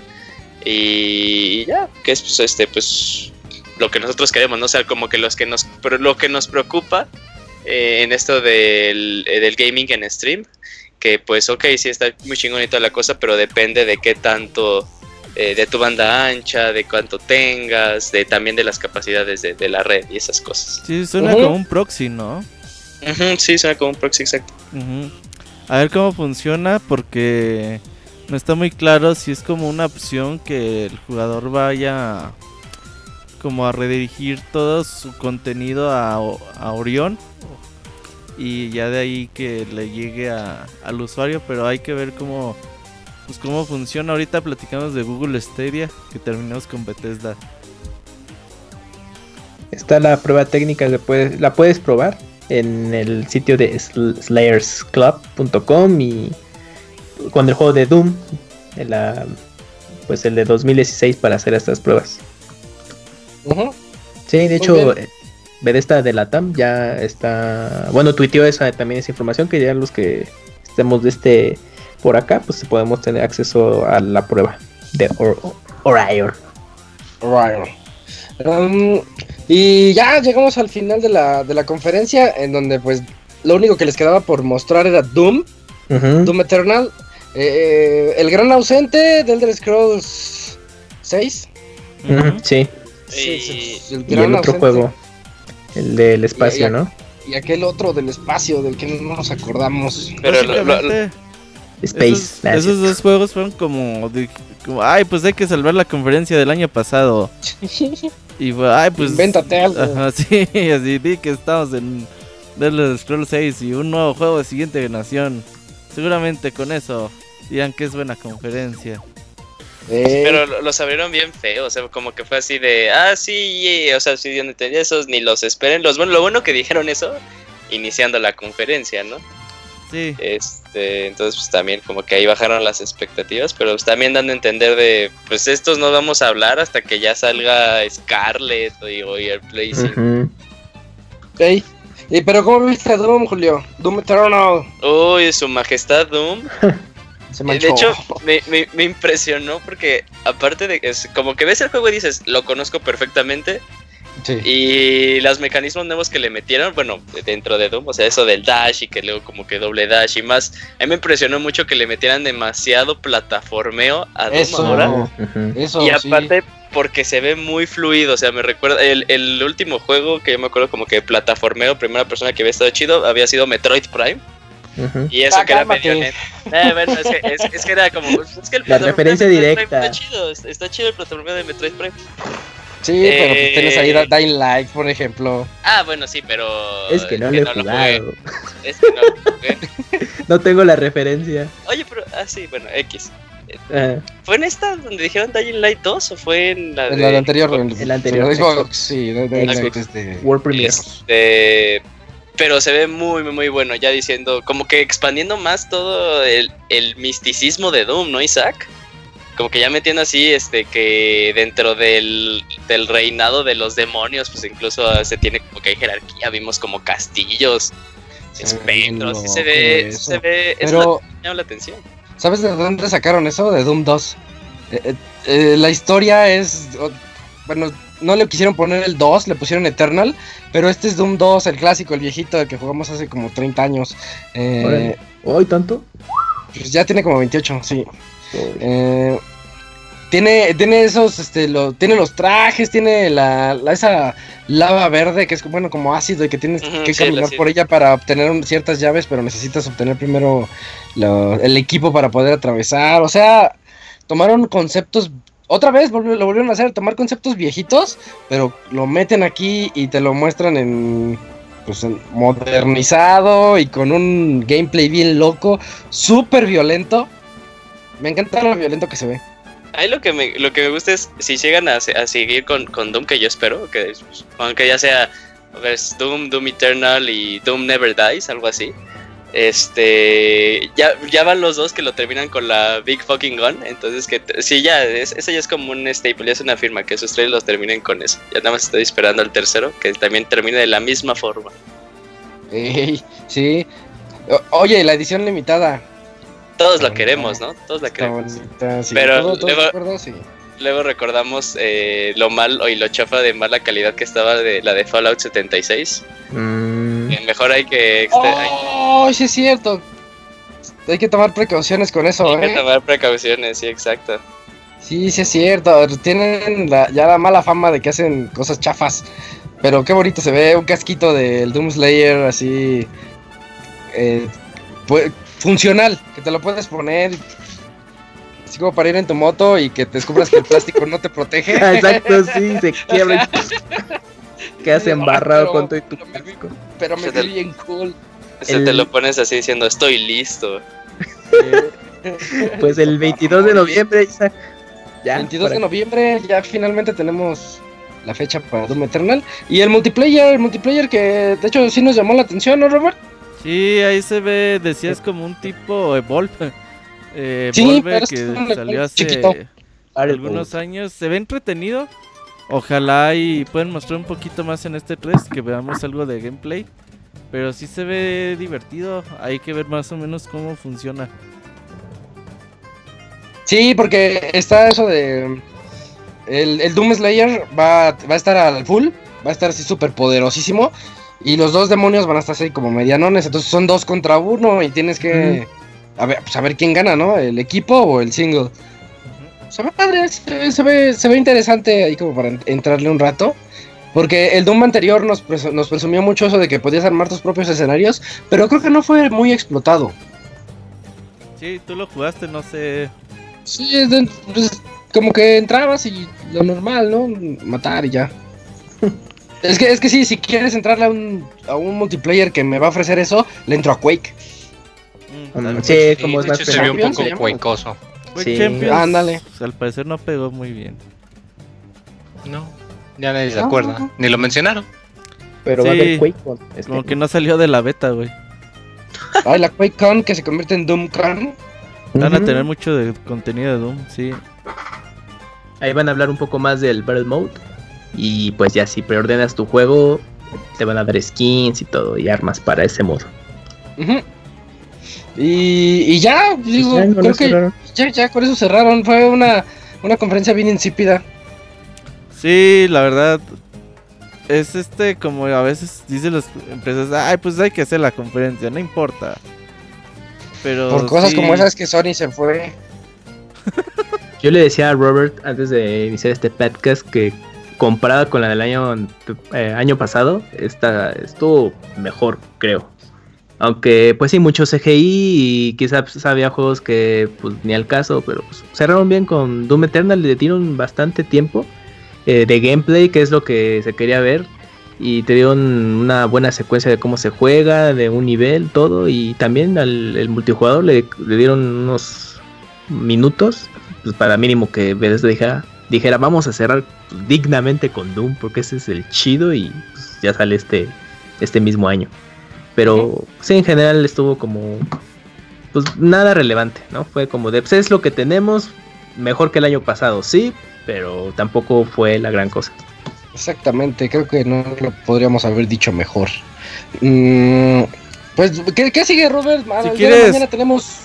Speaker 3: Y ya, que es pues, este, pues lo que nosotros queremos, ¿no? O sea, como que los que nos, pero lo que nos preocupa eh, en esto del, eh, del gaming en stream, que pues ok, sí está muy chingonita la cosa, pero depende de qué tanto eh, de tu banda ancha, de cuánto tengas, de también de las capacidades de, de la red y esas cosas.
Speaker 5: Sí, suena como un proxy, ¿no?
Speaker 3: Sí, suena como un proxy exacto.
Speaker 5: A ver cómo funciona porque no está muy claro si es como una opción que el jugador vaya como a redirigir todo su contenido a, Orión y ya de ahí que le llegue al usuario, pero hay que ver cómo pues cómo funciona. Ahorita platicamos de Google Stadia, que terminamos con Bethesda.
Speaker 4: Está la prueba técnica, puedes, la puedes probar en el sitio de slayersclub.com y con el juego de Doom, la, pues el de 2016 para hacer estas pruebas. Sí, de hecho, Bethesda de la TAM ya está, bueno, tuiteó esa también esa información que ya los que estemos de este por acá, pues podemos tener acceso a la prueba de Orion.
Speaker 1: Orion. Um, y ya llegamos al final de la, de la conferencia, en donde pues lo único que les quedaba por mostrar era Doom, Doom Eternal, eh, el gran ausente del Elder Scrolls 6.
Speaker 4: Sí.
Speaker 3: Y,
Speaker 4: el, y el otro juego, el del espacio, ¿no?
Speaker 1: Y aquel otro del espacio del que no nos acordamos.
Speaker 3: Pero lo,
Speaker 4: Space.
Speaker 5: Esos, dos juegos fueron como, ay, pues hay que salvar la conferencia del año pasado. y fue, ay, pues.
Speaker 1: Invéntate algo.
Speaker 5: sí, así di que estamos en Elder Scrolls 6 y un nuevo juego de siguiente generación. Seguramente con eso dirán que es buena conferencia.
Speaker 3: Pero los abrieron bien feo, o sea, como que fue así de, ah, sí, o sea, si yo no tenía esos, ni los esperen. Los, bueno, lo bueno que dijeron eso, iniciando la conferencia, ¿no?
Speaker 5: Sí.
Speaker 3: Este, entonces, pues también como que ahí bajaron las expectativas, pero pues, también dando a entender de, pues estos no vamos a hablar hasta que ya salga Scarlet o, o Airplay.
Speaker 1: ¿Y pero cómo viste a Doom, Julio? Doom Eternal.
Speaker 3: Uy, su majestad Doom. Eh, de hecho, me, impresionó porque aparte de es como que ves el juego y dices, lo conozco perfectamente. Y los mecanismos nuevos que le metieron, bueno, dentro de Doom, o sea, eso del dash y que luego como que doble dash y más. A mí me impresionó mucho que le metieran demasiado plataformeo a Doom
Speaker 1: eso,
Speaker 3: ahora.
Speaker 1: Eso,
Speaker 3: y aparte porque se ve muy fluido, o sea, me recuerda el, el último juego que yo me acuerdo como que plataformeo, primera persona que había estado chido, había sido Metroid Prime. Y eso
Speaker 1: ah,
Speaker 3: que era medio eh, bueno, es, que, es, que, era como. Es que el
Speaker 4: la referencia directa.
Speaker 3: Está chido, está chido el plataforma de Metroid Prime.
Speaker 1: Sí, pero pues tienes ahí eh, Dying Light, por ejemplo.
Speaker 3: Ah, bueno, sí, pero.
Speaker 4: Es que no lo he jugado.
Speaker 3: Es que no lo jugué.
Speaker 4: no tengo la referencia.
Speaker 3: Oye, pero. Ah, sí, bueno, X. Ah. ¿Fue en esta donde dijeron Dying Light 2 o fue en la,
Speaker 1: en la anterior?
Speaker 4: En la anterior.
Speaker 1: Sí, Dying Light es de
Speaker 4: World Premiere.
Speaker 3: Este, pero se ve muy, muy bueno, ya diciendo, como que expandiendo más todo el, el misticismo de Doom, ¿no, Isaac? Como que ya metiendo así, este, que dentro del, del reinado de los demonios, pues incluso se tiene como que hay jerarquía, vimos como castillos, espectros, sí se ve, se ve,
Speaker 1: pero,
Speaker 3: llama la atención.
Speaker 1: ¿Sabes de dónde sacaron eso? De Doom 2. Eh, eh, eh, la historia es, bueno, no le quisieron poner el 2, le pusieron Eternal, pero este es Doom 2, el clásico, el viejito que jugamos hace como 30 años. Eh,
Speaker 4: ¿Hoy tanto?
Speaker 1: Pues ya tiene como 28, sí. Eh, tiene, tiene esos, este, lo, tiene los trajes, tiene la, esa lava verde que es bueno como ácido y que tienes que caminar por ella para obtener ciertas llaves, pero necesitas obtener primero el equipo para poder atravesar. O sea, tomaron conceptos otra vez lo volvieron a hacer, tomar conceptos viejitos, pero lo meten aquí y te lo muestran en, pues, modernizado y con un gameplay bien loco, súper violento. Me encanta lo violento que se ve.
Speaker 3: Ahí lo que me, lo que me gusta es si llegan a, seguir con, con, Doom, que yo espero, que aunque ya sea pues, Doom, Doom Eternal y Doom Never Dies, algo así. Este, ya, ya van los dos que lo terminan con la Big Fucking Gun. Entonces, que sí, ya, es, eso ya es como un staple, ya es una firma que esos tres los terminen con eso. Ya nada más estoy esperando al tercero, que también termine de la misma forma.
Speaker 1: sí. oye, la edición limitada.
Speaker 3: Todos la queremos, ¿no? Todos la queremos. Pero luego, recordamos eh, lo mal y lo chafa de mala calidad que estaba de la de Fallout 76. Mm mejor hay que...
Speaker 1: Oh, sí es cierto. Hay que tomar precauciones con eso,
Speaker 3: Hay que ¿eh? tomar precauciones, sí, exacto.
Speaker 1: Sí, sí es cierto. Tienen ya la mala fama de que hacen cosas chafas. Pero qué bonito se ve un casquito del Doom Slayer así... Eh, funcional, que te lo puedes poner así como para ir en tu moto y que te descubras que el plástico no te protege.
Speaker 4: Exacto, sí, se quiebra. Quedas embarrado con todo y tu
Speaker 1: pero me vi bien cool.
Speaker 3: Se
Speaker 4: El-
Speaker 3: te lo pones así diciendo, estoy listo.
Speaker 4: Pues el 22 de noviembre, Isaac. Ya,
Speaker 1: 22 de noviembre, ya finalmente tenemos la fecha para Doom Eternal. Y el multiplayer, el multiplayer que de hecho sí nos llamó la atención, ¿no, Robert?
Speaker 5: Sí, ahí se ve, decías como un tipo Evolve. Eh,
Speaker 1: Sí,
Speaker 5: Evolve
Speaker 1: pero
Speaker 5: que
Speaker 1: que es un
Speaker 5: salió hace
Speaker 1: chiquito.
Speaker 5: algunos años. Se ve entretenido. Ojalá y pueden mostrar un poquito más en este 3, que veamos algo de gameplay. Pero sí se ve divertido. Hay que ver más o menos cómo funciona.
Speaker 1: Sí, porque está eso de. El, el Doom Slayer va, va a estar al full, va a estar así súper poderosísimo. Y los dos demonios van a estar así como medianones. Entonces son dos contra uno y tienes que. A ver, pues a ver quién gana, ¿no? ¿El equipo o el single? Se ve padre, se, se ve, se ve interesante ahí como para en- entrarle un rato. Porque el Doom anterior nos, nos presumió mucho eso de que podías armar tus propios escenarios. Pero creo que no fue muy explotado.
Speaker 5: Sí, tú lo jugaste, no sé.
Speaker 1: Sí, es de- pues, como que entrabas y lo normal, ¿no? Matar y ya. es que, es que sí, si quieres entrarle a un, a un multiplayer que me va a ofrecer eso, le entro a Quake.
Speaker 5: Mm,
Speaker 4: Mm, sí, como es más
Speaker 6: hecho, se vio un poco
Speaker 1: se
Speaker 4: Sí.
Speaker 5: Champions,
Speaker 1: Ándale.
Speaker 5: Al parecer no pegó muy bien.
Speaker 6: No, ya nadie se acuerda. Ni lo mencionaron.
Speaker 4: Pero va a
Speaker 5: Sí.
Speaker 4: haber este-
Speaker 5: Como que no salió de la beta, güey.
Speaker 1: Ay, la QuakeCon que se convierte en DoomCon.
Speaker 5: Van a tener mucho de contenido de Doom, sí.
Speaker 4: Ahí van a hablar un poco más del Battle Mode. Y pues ya si preordenas tu juego, te van a dar skins y todo, y armas para ese modo.
Speaker 1: Ujú. Y, y ya, digo,
Speaker 4: Pues ya, no
Speaker 1: creo que
Speaker 4: cerraron.
Speaker 1: ya, ya con eso cerraron. Fue una, una conferencia bien insípida.
Speaker 5: Sí, la verdad. Es este, como a veces dicen las empresas, ay, pues hay que hacer la conferencia, no importa. Pero.
Speaker 1: Por cosas
Speaker 5: sí,
Speaker 1: como esas que Sony se fue.
Speaker 4: Yo le decía a Robert antes de iniciar este podcast que comparada con la del año, eh, año pasado, esta estuvo mejor, creo. Aunque pues sí, mucho CGI y quizás había juegos que pues ni al caso, pero pues, cerraron bien con Doom Eternal, le dieron bastante tiempo eh, de gameplay, que es lo que se quería ver. Y te dieron una buena secuencia de cómo se juega, de un nivel, todo. Y también al multijugador le, dieron unos minutos pues, para mínimo que Bethesda dijera, dijera vamos a cerrar pues, dignamente con Doom porque ese es el chido y pues, ya sale este este mismo año. Pero sí, en general estuvo como pues nada relevante, ¿no? Fue como de pues es lo que tenemos, mejor que el año pasado, sí, pero tampoco fue la gran cosa.
Speaker 1: Exactamente, creo que no lo podríamos haber dicho mejor. Mm, pues, ¿qué, qué sigue, Robert?
Speaker 5: Si quieres,
Speaker 1: mañana tenemos.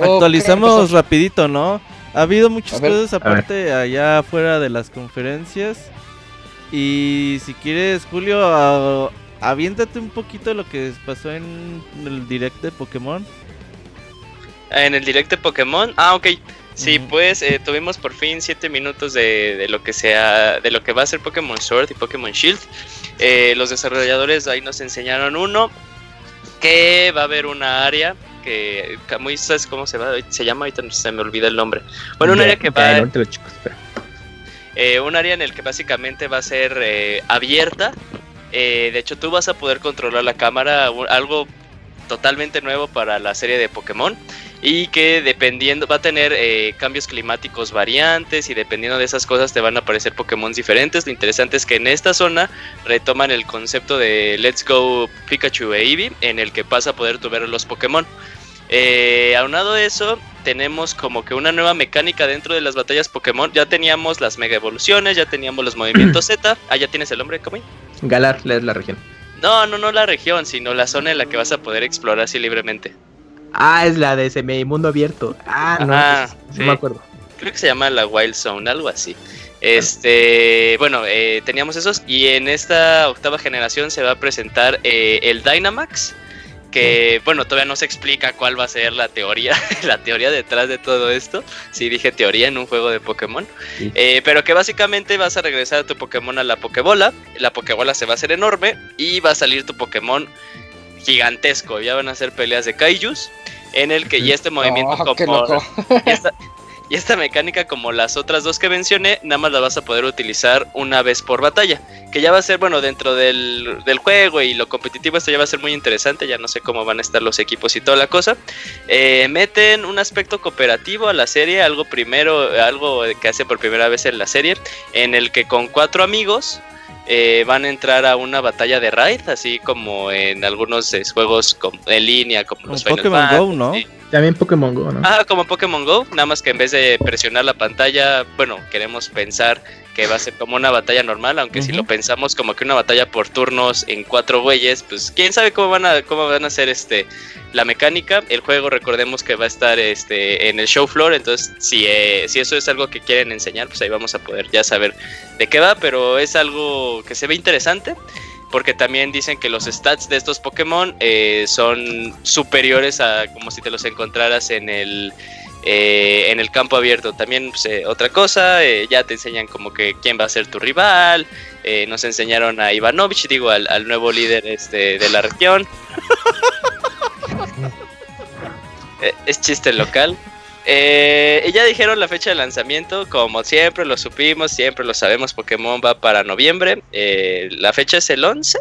Speaker 1: ¿O
Speaker 5: Actualizamos rapidito, ¿no? Ha habido muchas
Speaker 1: ver,
Speaker 5: cosas aparte allá afuera de las conferencias. Y si quieres, Julio, a- aviéntate un poquito de lo que pasó en el direct de Pokémon.
Speaker 3: En el direct de Pokémon. Ah, ok. Sí, pues eh, tuvimos por fin 7 minutos de, de lo que sea, de lo que va a ser Pokémon Sword y Pokémon Shield. Eh, los desarrolladores ahí nos enseñaron uno que va a haber una área que, muy- ¿sabes cómo se va? Se llama ahorita se me olvida el nombre. Bueno, un área que va, eh, un área en el que básicamente va a ser eh, abierta. Eh, de hecho, tú vas a poder controlar la cámara, algo totalmente nuevo para la serie de Pokémon y que dependiendo va a tener eh, cambios climáticos variantes y dependiendo de esas cosas te van a aparecer Pokémon diferentes. Lo interesante es que en esta zona retoman el concepto de Let's Go Pikachu e Eevee en el que vas a poder ver los Pokémon. Eh, aunado a eso, tenemos como que una nueva mecánica dentro de las batallas Pokémon. Ya teníamos las mega evoluciones, ya teníamos los movimientos Z. Ah, ya tienes el nombre, Kamui.
Speaker 4: Galar es la región.
Speaker 3: No, no, no la región, sino la zona en la que vas a poder explorar así libremente.
Speaker 4: Ah, es la de semi-mundo abierto. Ah, no, pues,
Speaker 3: sí.
Speaker 4: no me acuerdo.
Speaker 3: Creo que se llama la Wild Zone, algo así. Este, bueno, eh, teníamos esos y en esta octava generación se va a presentar eh, el Dynamax, que bueno, todavía no se explica cuál va a ser la teoría, la teoría detrás de todo esto. Si dije teoría en un juego de Pokémon,
Speaker 4: Sí.
Speaker 3: Eh, pero que básicamente vas a regresar a tu Pokémon a la Pokébola, la Pokébola se va a hacer enorme y va a salir tu Pokémon gigantesco. Ya van a ser peleas de Kaijus en el que y este movimiento
Speaker 1: Oh,
Speaker 3: como Y esta mecánica, como las otras dos que mencioné, nada más la vas a poder utilizar una vez por batalla. Que ya va a ser, bueno, dentro del, del juego y lo competitivo, esto ya va a ser muy interesante. Ya no sé cómo van a estar los equipos y toda la cosa. Eh, meten un aspecto cooperativo a la serie, algo primero, algo que hace por primera vez en la serie, en el que con cuatro amigos eh, van a entrar a una batalla de raid, así como en algunos eh, juegos en línea, como,
Speaker 5: Como
Speaker 3: los Final
Speaker 5: Pokémon
Speaker 3: Fantasy.
Speaker 5: Go, ¿no?
Speaker 4: También Pokémon Go, ¿no?
Speaker 3: Ah, como Pokémon Go, nada más que en vez de presionar la pantalla, bueno, queremos pensar que va a ser como una batalla normal, aunque si lo pensamos como que una batalla por turnos en cuatro güeyes, pues quién sabe cómo van a cómo van a hacer este la mecánica. El juego recordemos que va a estar este en el show floor, entonces si eh, si eso es algo que quieren enseñar, pues ahí vamos a poder ya saber de qué va, pero es algo que se ve interesante. Porque también dicen que los stats de estos Pokémon eh, son superiores a como si te los encontraras en el eh, en el campo abierto. También pues, eh, otra cosa, eh, ya te enseñan como que quién va a ser tu rival. nos enseñaron a Ivanovich, digo, al, al nuevo líder este, de la región. Es chiste local. Ya dijeron la fecha de lanzamiento, como siempre lo supimos, siempre lo sabemos, Pokémon va para noviembre. La fecha es el 11.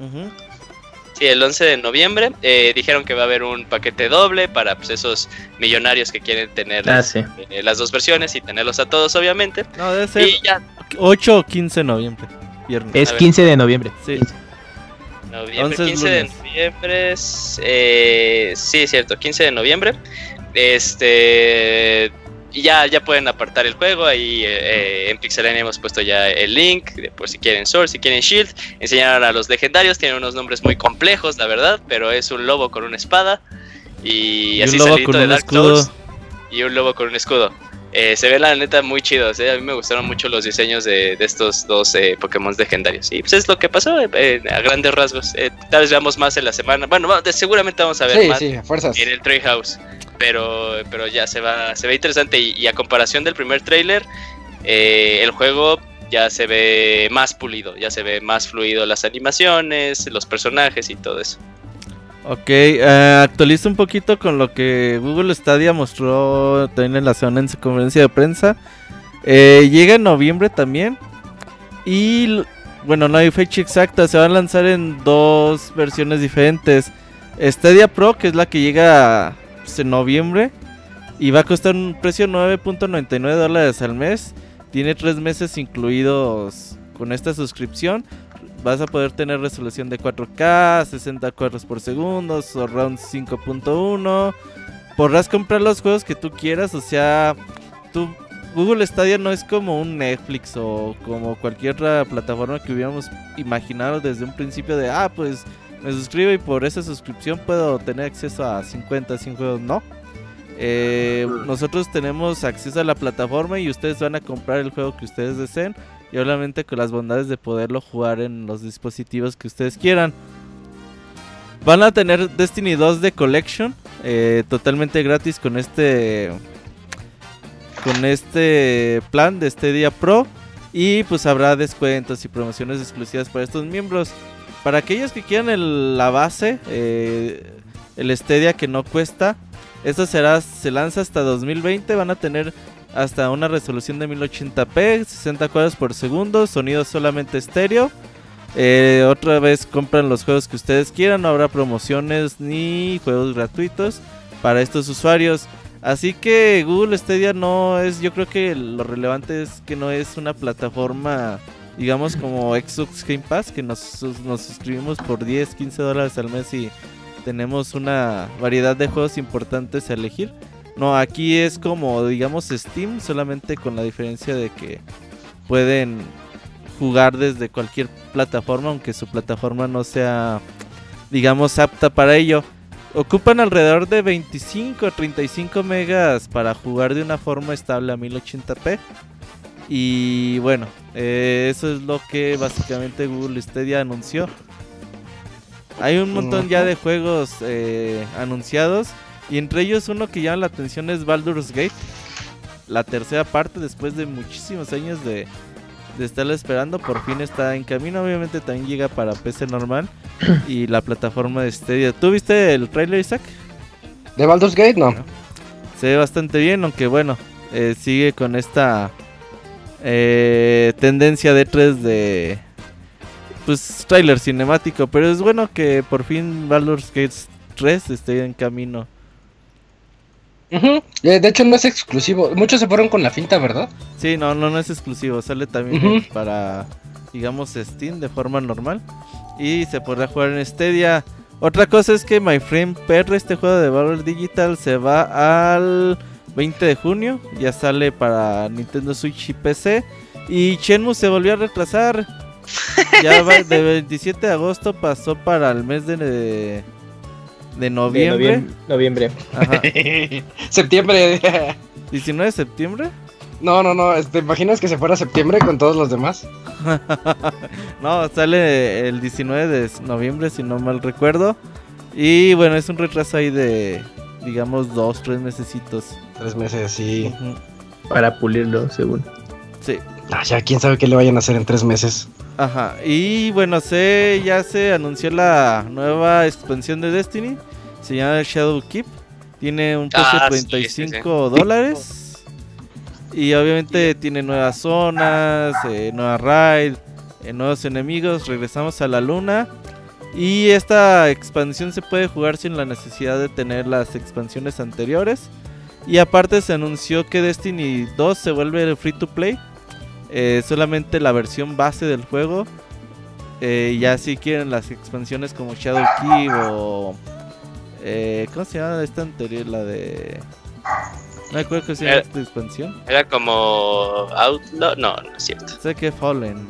Speaker 5: Ujú.
Speaker 3: Sí, el 11 de noviembre. Eh, dijeron que va a haber un paquete doble para pues, esos millonarios que quieren tener
Speaker 4: Ah, sí.
Speaker 3: eh, las dos versiones y tenerlos a todos, obviamente.
Speaker 5: No, debe ser
Speaker 3: Y ya,
Speaker 5: 8 o 15 de noviembre. Viernes.
Speaker 4: Es
Speaker 3: A ver.
Speaker 4: 15 de noviembre.
Speaker 5: Sí.
Speaker 3: noviembre,
Speaker 5: 11 es
Speaker 3: 15 de
Speaker 5: lunes.
Speaker 3: noviembre. es, eh, sí, es cierto, 15 de noviembre. Este. Y Ya, ya pueden apartar el juego. Ahí eh, eh, en Pixelania hemos puesto ya el link. Por si quieren Sword, si quieren Shield. Enseñaron a los legendarios. Tienen unos nombres muy complejos, la verdad. Pero es un lobo con una espada. Y,
Speaker 5: Y
Speaker 3: así
Speaker 5: un lobo con
Speaker 3: de
Speaker 5: un
Speaker 3: Dark
Speaker 5: escudo.
Speaker 3: Souls. Y un lobo con un escudo. Eh, se ve la neta muy chidos. eh. A mí me gustaron mucho los diseños de, de estos dos eh, Pokémon legendarios. Y pues es lo que pasó eh, eh, a grandes rasgos. Tal vez veamos más en la semana. Bueno, va- de- seguramente vamos a ver
Speaker 1: Sí,
Speaker 3: más
Speaker 1: sí,
Speaker 3: en el Treehouse. Pero, pero ya se va, se ve interesante. Y, y a comparación del primer trailer, eh, el juego ya se ve más pulido, ya se ve más fluido las animaciones, los personajes y todo eso.
Speaker 5: Ok, eh, actualizo un poquito con lo que Google Stadia mostró también en la semana en su conferencia de prensa. Eh, llega en noviembre también. Y bueno, no hay fecha exacta, se va a lanzar en dos versiones diferentes. Stadia Pro, que es la que llega pues, en noviembre. Y va a costar un precio 9.99 dólares al mes. Tiene tres meses incluidos con esta suscripción vas a poder tener resolución de 4K, 60 cuadros por segundo, surround 5.1. Podrás comprar los juegos que tú quieras, o sea, tú Google Stadia no es como un Netflix o como cualquier otra plataforma que hubiéramos imaginado desde un principio de, ah, pues me suscribo y por esa suscripción puedo tener acceso a 50, 100 juegos. No. Eh, nosotros tenemos acceso a la plataforma y ustedes van a comprar el juego que ustedes deseen y obviamente con las bondades de poderlo jugar en los dispositivos que ustedes quieran. Van a tener Destiny 2 de Collection eh, totalmente gratis con este con este plan de este Pro y pues habrá descuentos y promociones exclusivas para estos miembros. Para aquellos que quieran la base, eh, el Stadia que no cuesta, esto será se lanza hasta 2020, van a tener hasta una resolución de 1080p, 60 cuadros por segundo, sonido solamente estéreo. Eh, otra vez compran los juegos que ustedes quieran, no habrá promociones ni juegos gratuitos para estos usuarios. Así que Google Stadia no es, yo creo que lo relevante es que no es una plataforma, digamos como Xbox Game Pass, que nos, nos suscribimos por 10, 15 dólares al mes y tenemos una variedad de juegos importantes a elegir. No, aquí es como, digamos, Steam, solamente con la diferencia de que pueden jugar desde cualquier plataforma, aunque su plataforma no sea, digamos, apta para ello. Ocupan alrededor de 25 a 35 megas para jugar de una forma estable a 1080p. Y bueno, eh, eso es lo que básicamente Google Stadia anunció. Hay un montón ya de juegos eh, anunciados. Y entre ellos uno que llama la atención es Baldur's Gate. La tercera parte después de muchísimos años de, de estarla esperando. Por fin está en camino. Obviamente también llega para PC normal. y la plataforma de Stadia. ¿Tú viste el trailer, Isaac?
Speaker 1: ¿De Baldur's Gate? No.
Speaker 5: Se ve bastante bien, aunque bueno. eh, sigue con esta eh, tendencia de 3 de pues trailer cinemático, pero es bueno que por fin Baldur's Gate 3 esté en camino.
Speaker 1: De hecho, no es exclusivo. Muchos se fueron con la finta, ¿verdad?
Speaker 5: Sí, no, no, no es exclusivo, sale también para, digamos, Steam de forma normal. Y se podrá jugar en Stadia. Otra cosa es que My Friend PR, este juego de Valor Digital, se va al 20 de junio. Ya sale para Nintendo Switch y PC. Y Shenmue se volvió a retrasar. Ya va de 27 de agosto pasó para el mes de, de,
Speaker 4: De
Speaker 5: noviembre.
Speaker 4: noviem- noviembre.
Speaker 5: Ajá.
Speaker 1: septiembre.
Speaker 5: 19 de septiembre.
Speaker 1: no, no, no. ¿Te imaginas que se fuera septiembre con todos los demás?
Speaker 5: no, sale el 19 de noviembre, si no mal recuerdo. Y bueno, es un retraso ahí de, digamos, dos, tres mesecitos.
Speaker 1: Tres meses, sí.
Speaker 5: Ujú.
Speaker 4: Para pulirlo, según.
Speaker 5: Sí,
Speaker 1: Ah, ya, quién sabe qué le vayan a hacer en tres meses.
Speaker 5: Ajá. Y bueno, se, ya se anunció la nueva expansión de Destiny. Se llama Shadow Keep. Tiene un precio
Speaker 3: Ah,
Speaker 5: de
Speaker 3: sí, sí,
Speaker 5: 35 dólares. Y obviamente tiene nuevas zonas, eh, nueva raid, eh, nuevos enemigos. Regresamos a la luna. Y esta expansión se puede jugar sin la necesidad de tener las expansiones anteriores. Y aparte se anunció que Destiny 2 se vuelve free to play. Eh, solamente la versión base del juego. Eh, ya si quieren las expansiones como Shadow Keep o... eh, ¿Cómo se llama esta anterior? La de... No me acuerdo que se llama
Speaker 3: Eh.
Speaker 5: esta expansión.
Speaker 3: Era como Outlaw. No, no es cierto.
Speaker 5: Sé que Fallen.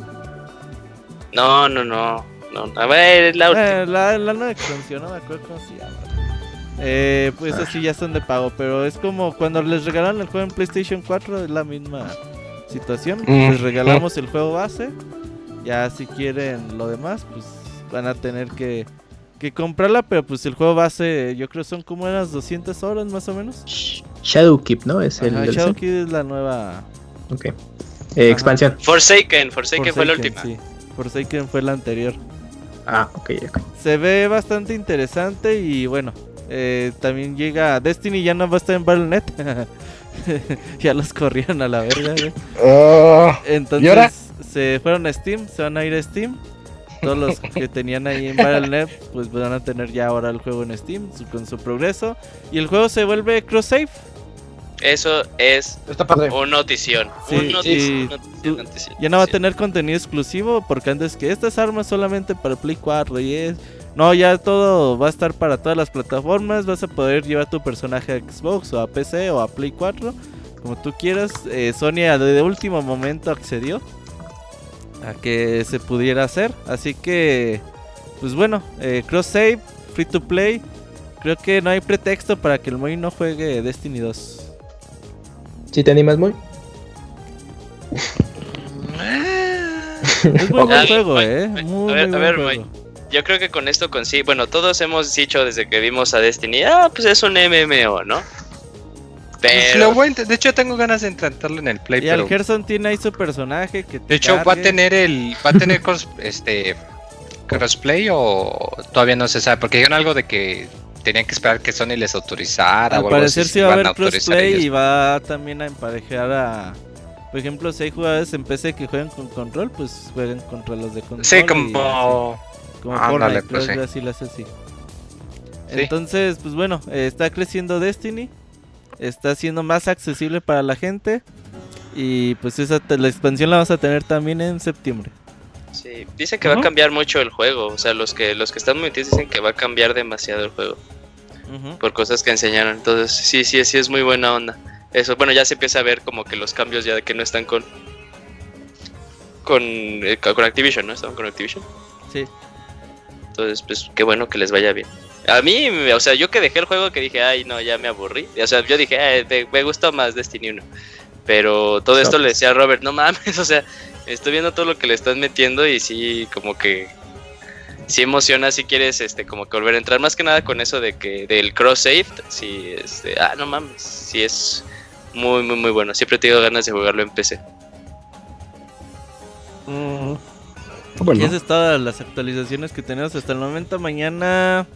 Speaker 3: No, no, no. no a ver, la.
Speaker 5: Eh, la, la nueva expansión, no me acuerdo cómo se llama. Eh, pues así ya son de pago, pero es como cuando les regalaron el juego en PlayStation 4, es la misma situación.
Speaker 1: Mm,
Speaker 5: Les regalamos el juego base, ya si quieren lo demás, pues van a tener que, que comprarla, pero pues el juego base yo creo son como unas 200 horas más o menos.
Speaker 4: Shadowkeep, ¿no? Es el
Speaker 5: Ajá,
Speaker 4: DLC.
Speaker 5: Shadow Kid es la nueva
Speaker 4: Ok. Eh, expansión.
Speaker 3: Forsaken, Forsaken fue la última.
Speaker 5: Sí, Forsaken fue la anterior.
Speaker 4: Ah, ok, ok.
Speaker 5: Se ve bastante interesante y bueno, eh, también llega Destiny, ya no va a estar en Battle.net. ya los corrieron a la verga. güey.
Speaker 1: Ah,
Speaker 5: Entonces
Speaker 1: ¿Y ahora?
Speaker 5: se fueron a Steam, se van a ir a Steam. Todos los que tenían ahí en Battle.net pues van a tener ya ahora el juego en Steam su- con su progreso. Y el juego se vuelve cross-save.
Speaker 3: Eso es
Speaker 1: está padre.
Speaker 3: un notición.
Speaker 5: Sí,
Speaker 3: un notición,
Speaker 5: y
Speaker 3: notición,
Speaker 5: tú-
Speaker 3: notición,
Speaker 5: Ya no va a tener contenido exclusivo porque antes que estas armas solamente para Play 4 y es... No, ya todo va a estar para todas las plataformas. Vas a poder llevar tu personaje a Xbox o a PC o a Play 4. Como tú quieras. Eh, Sony de último momento accedió a que se pudiera hacer. Así que, pues bueno, eh, cross save, free to play. Creo que no hay pretexto para que el Moy no juegue Destiny 2.
Speaker 4: ¿Sí te animas muy?
Speaker 5: Es muy buen juego,
Speaker 3: Moy,
Speaker 5: eh.
Speaker 3: Moy,
Speaker 5: Muy,
Speaker 3: a ver,
Speaker 5: muy
Speaker 3: a
Speaker 5: buen
Speaker 3: ver,
Speaker 5: juego.
Speaker 3: Yo creo que con esto consigo. Bueno, todos hemos dicho desde que vimos a Destiny, ah, pues es un MMO, ¿no?
Speaker 6: Pues
Speaker 3: Pero.
Speaker 6: lo voy a int- de hecho, tengo ganas de intentarlo en el Play,
Speaker 5: Y al
Speaker 6: pero...
Speaker 5: Gerson tiene ahí su personaje que
Speaker 6: De hecho, va a tener el... Va a tener este... Crossplay o todavía no se sabe, porque dijeron algo de que tenían que esperar que Sony les autorizara
Speaker 5: Al
Speaker 6: o algo
Speaker 5: parecer
Speaker 6: así,
Speaker 5: sí va a haber
Speaker 6: autorizar
Speaker 5: crossplay
Speaker 6: ellos.
Speaker 5: y va también a emparejar a... Por ejemplo, si hay jugadores en PC que juegan con control, pues jueguen contra los de control.
Speaker 6: Sí,
Speaker 5: y
Speaker 6: como...
Speaker 5: como
Speaker 6: ándale,
Speaker 5: Fortnite,
Speaker 6: pues, sí.
Speaker 5: que así lo hace así.
Speaker 6: Sí.
Speaker 5: Entonces, pues bueno, eh, está creciendo Destiny. Está siendo más accesible para la gente. Y pues esa te- la expansión la vas a tener también en septiembre.
Speaker 3: Sí, dicen que va a cambiar mucho el juego. O sea, los que los que están muy metidos dicen que va a cambiar demasiado el juego. Por cosas que enseñaron. Entonces, sí, sí, sí es muy buena onda. Eso, bueno, ya se empieza a ver como que los cambios ya de que no están con con, eh, con Activision, ¿no? Estaban con Activision.
Speaker 5: Sí.
Speaker 3: Entonces, pues qué bueno que les vaya bien. A mí, me- o sea, yo que dejé el juego que dije, ay, no, ya me aburrí. O sea, yo dije, "Ay, me, me gustó más Destiny 1. Pero todo esto
Speaker 4: No.
Speaker 3: le decía a Robert, no mames, o sea, estoy viendo todo lo que le están metiendo y sí, como que sí emociona si quieres este como que volver a entrar más que nada con eso de que del cross save sí este ah no mames sí es muy muy muy bueno siempre he tenido ganas de jugarlo en PC
Speaker 1: Mm,
Speaker 5: Y
Speaker 1: Bueno,
Speaker 5: esas todas las actualizaciones que tenemos hasta el momento. Mañana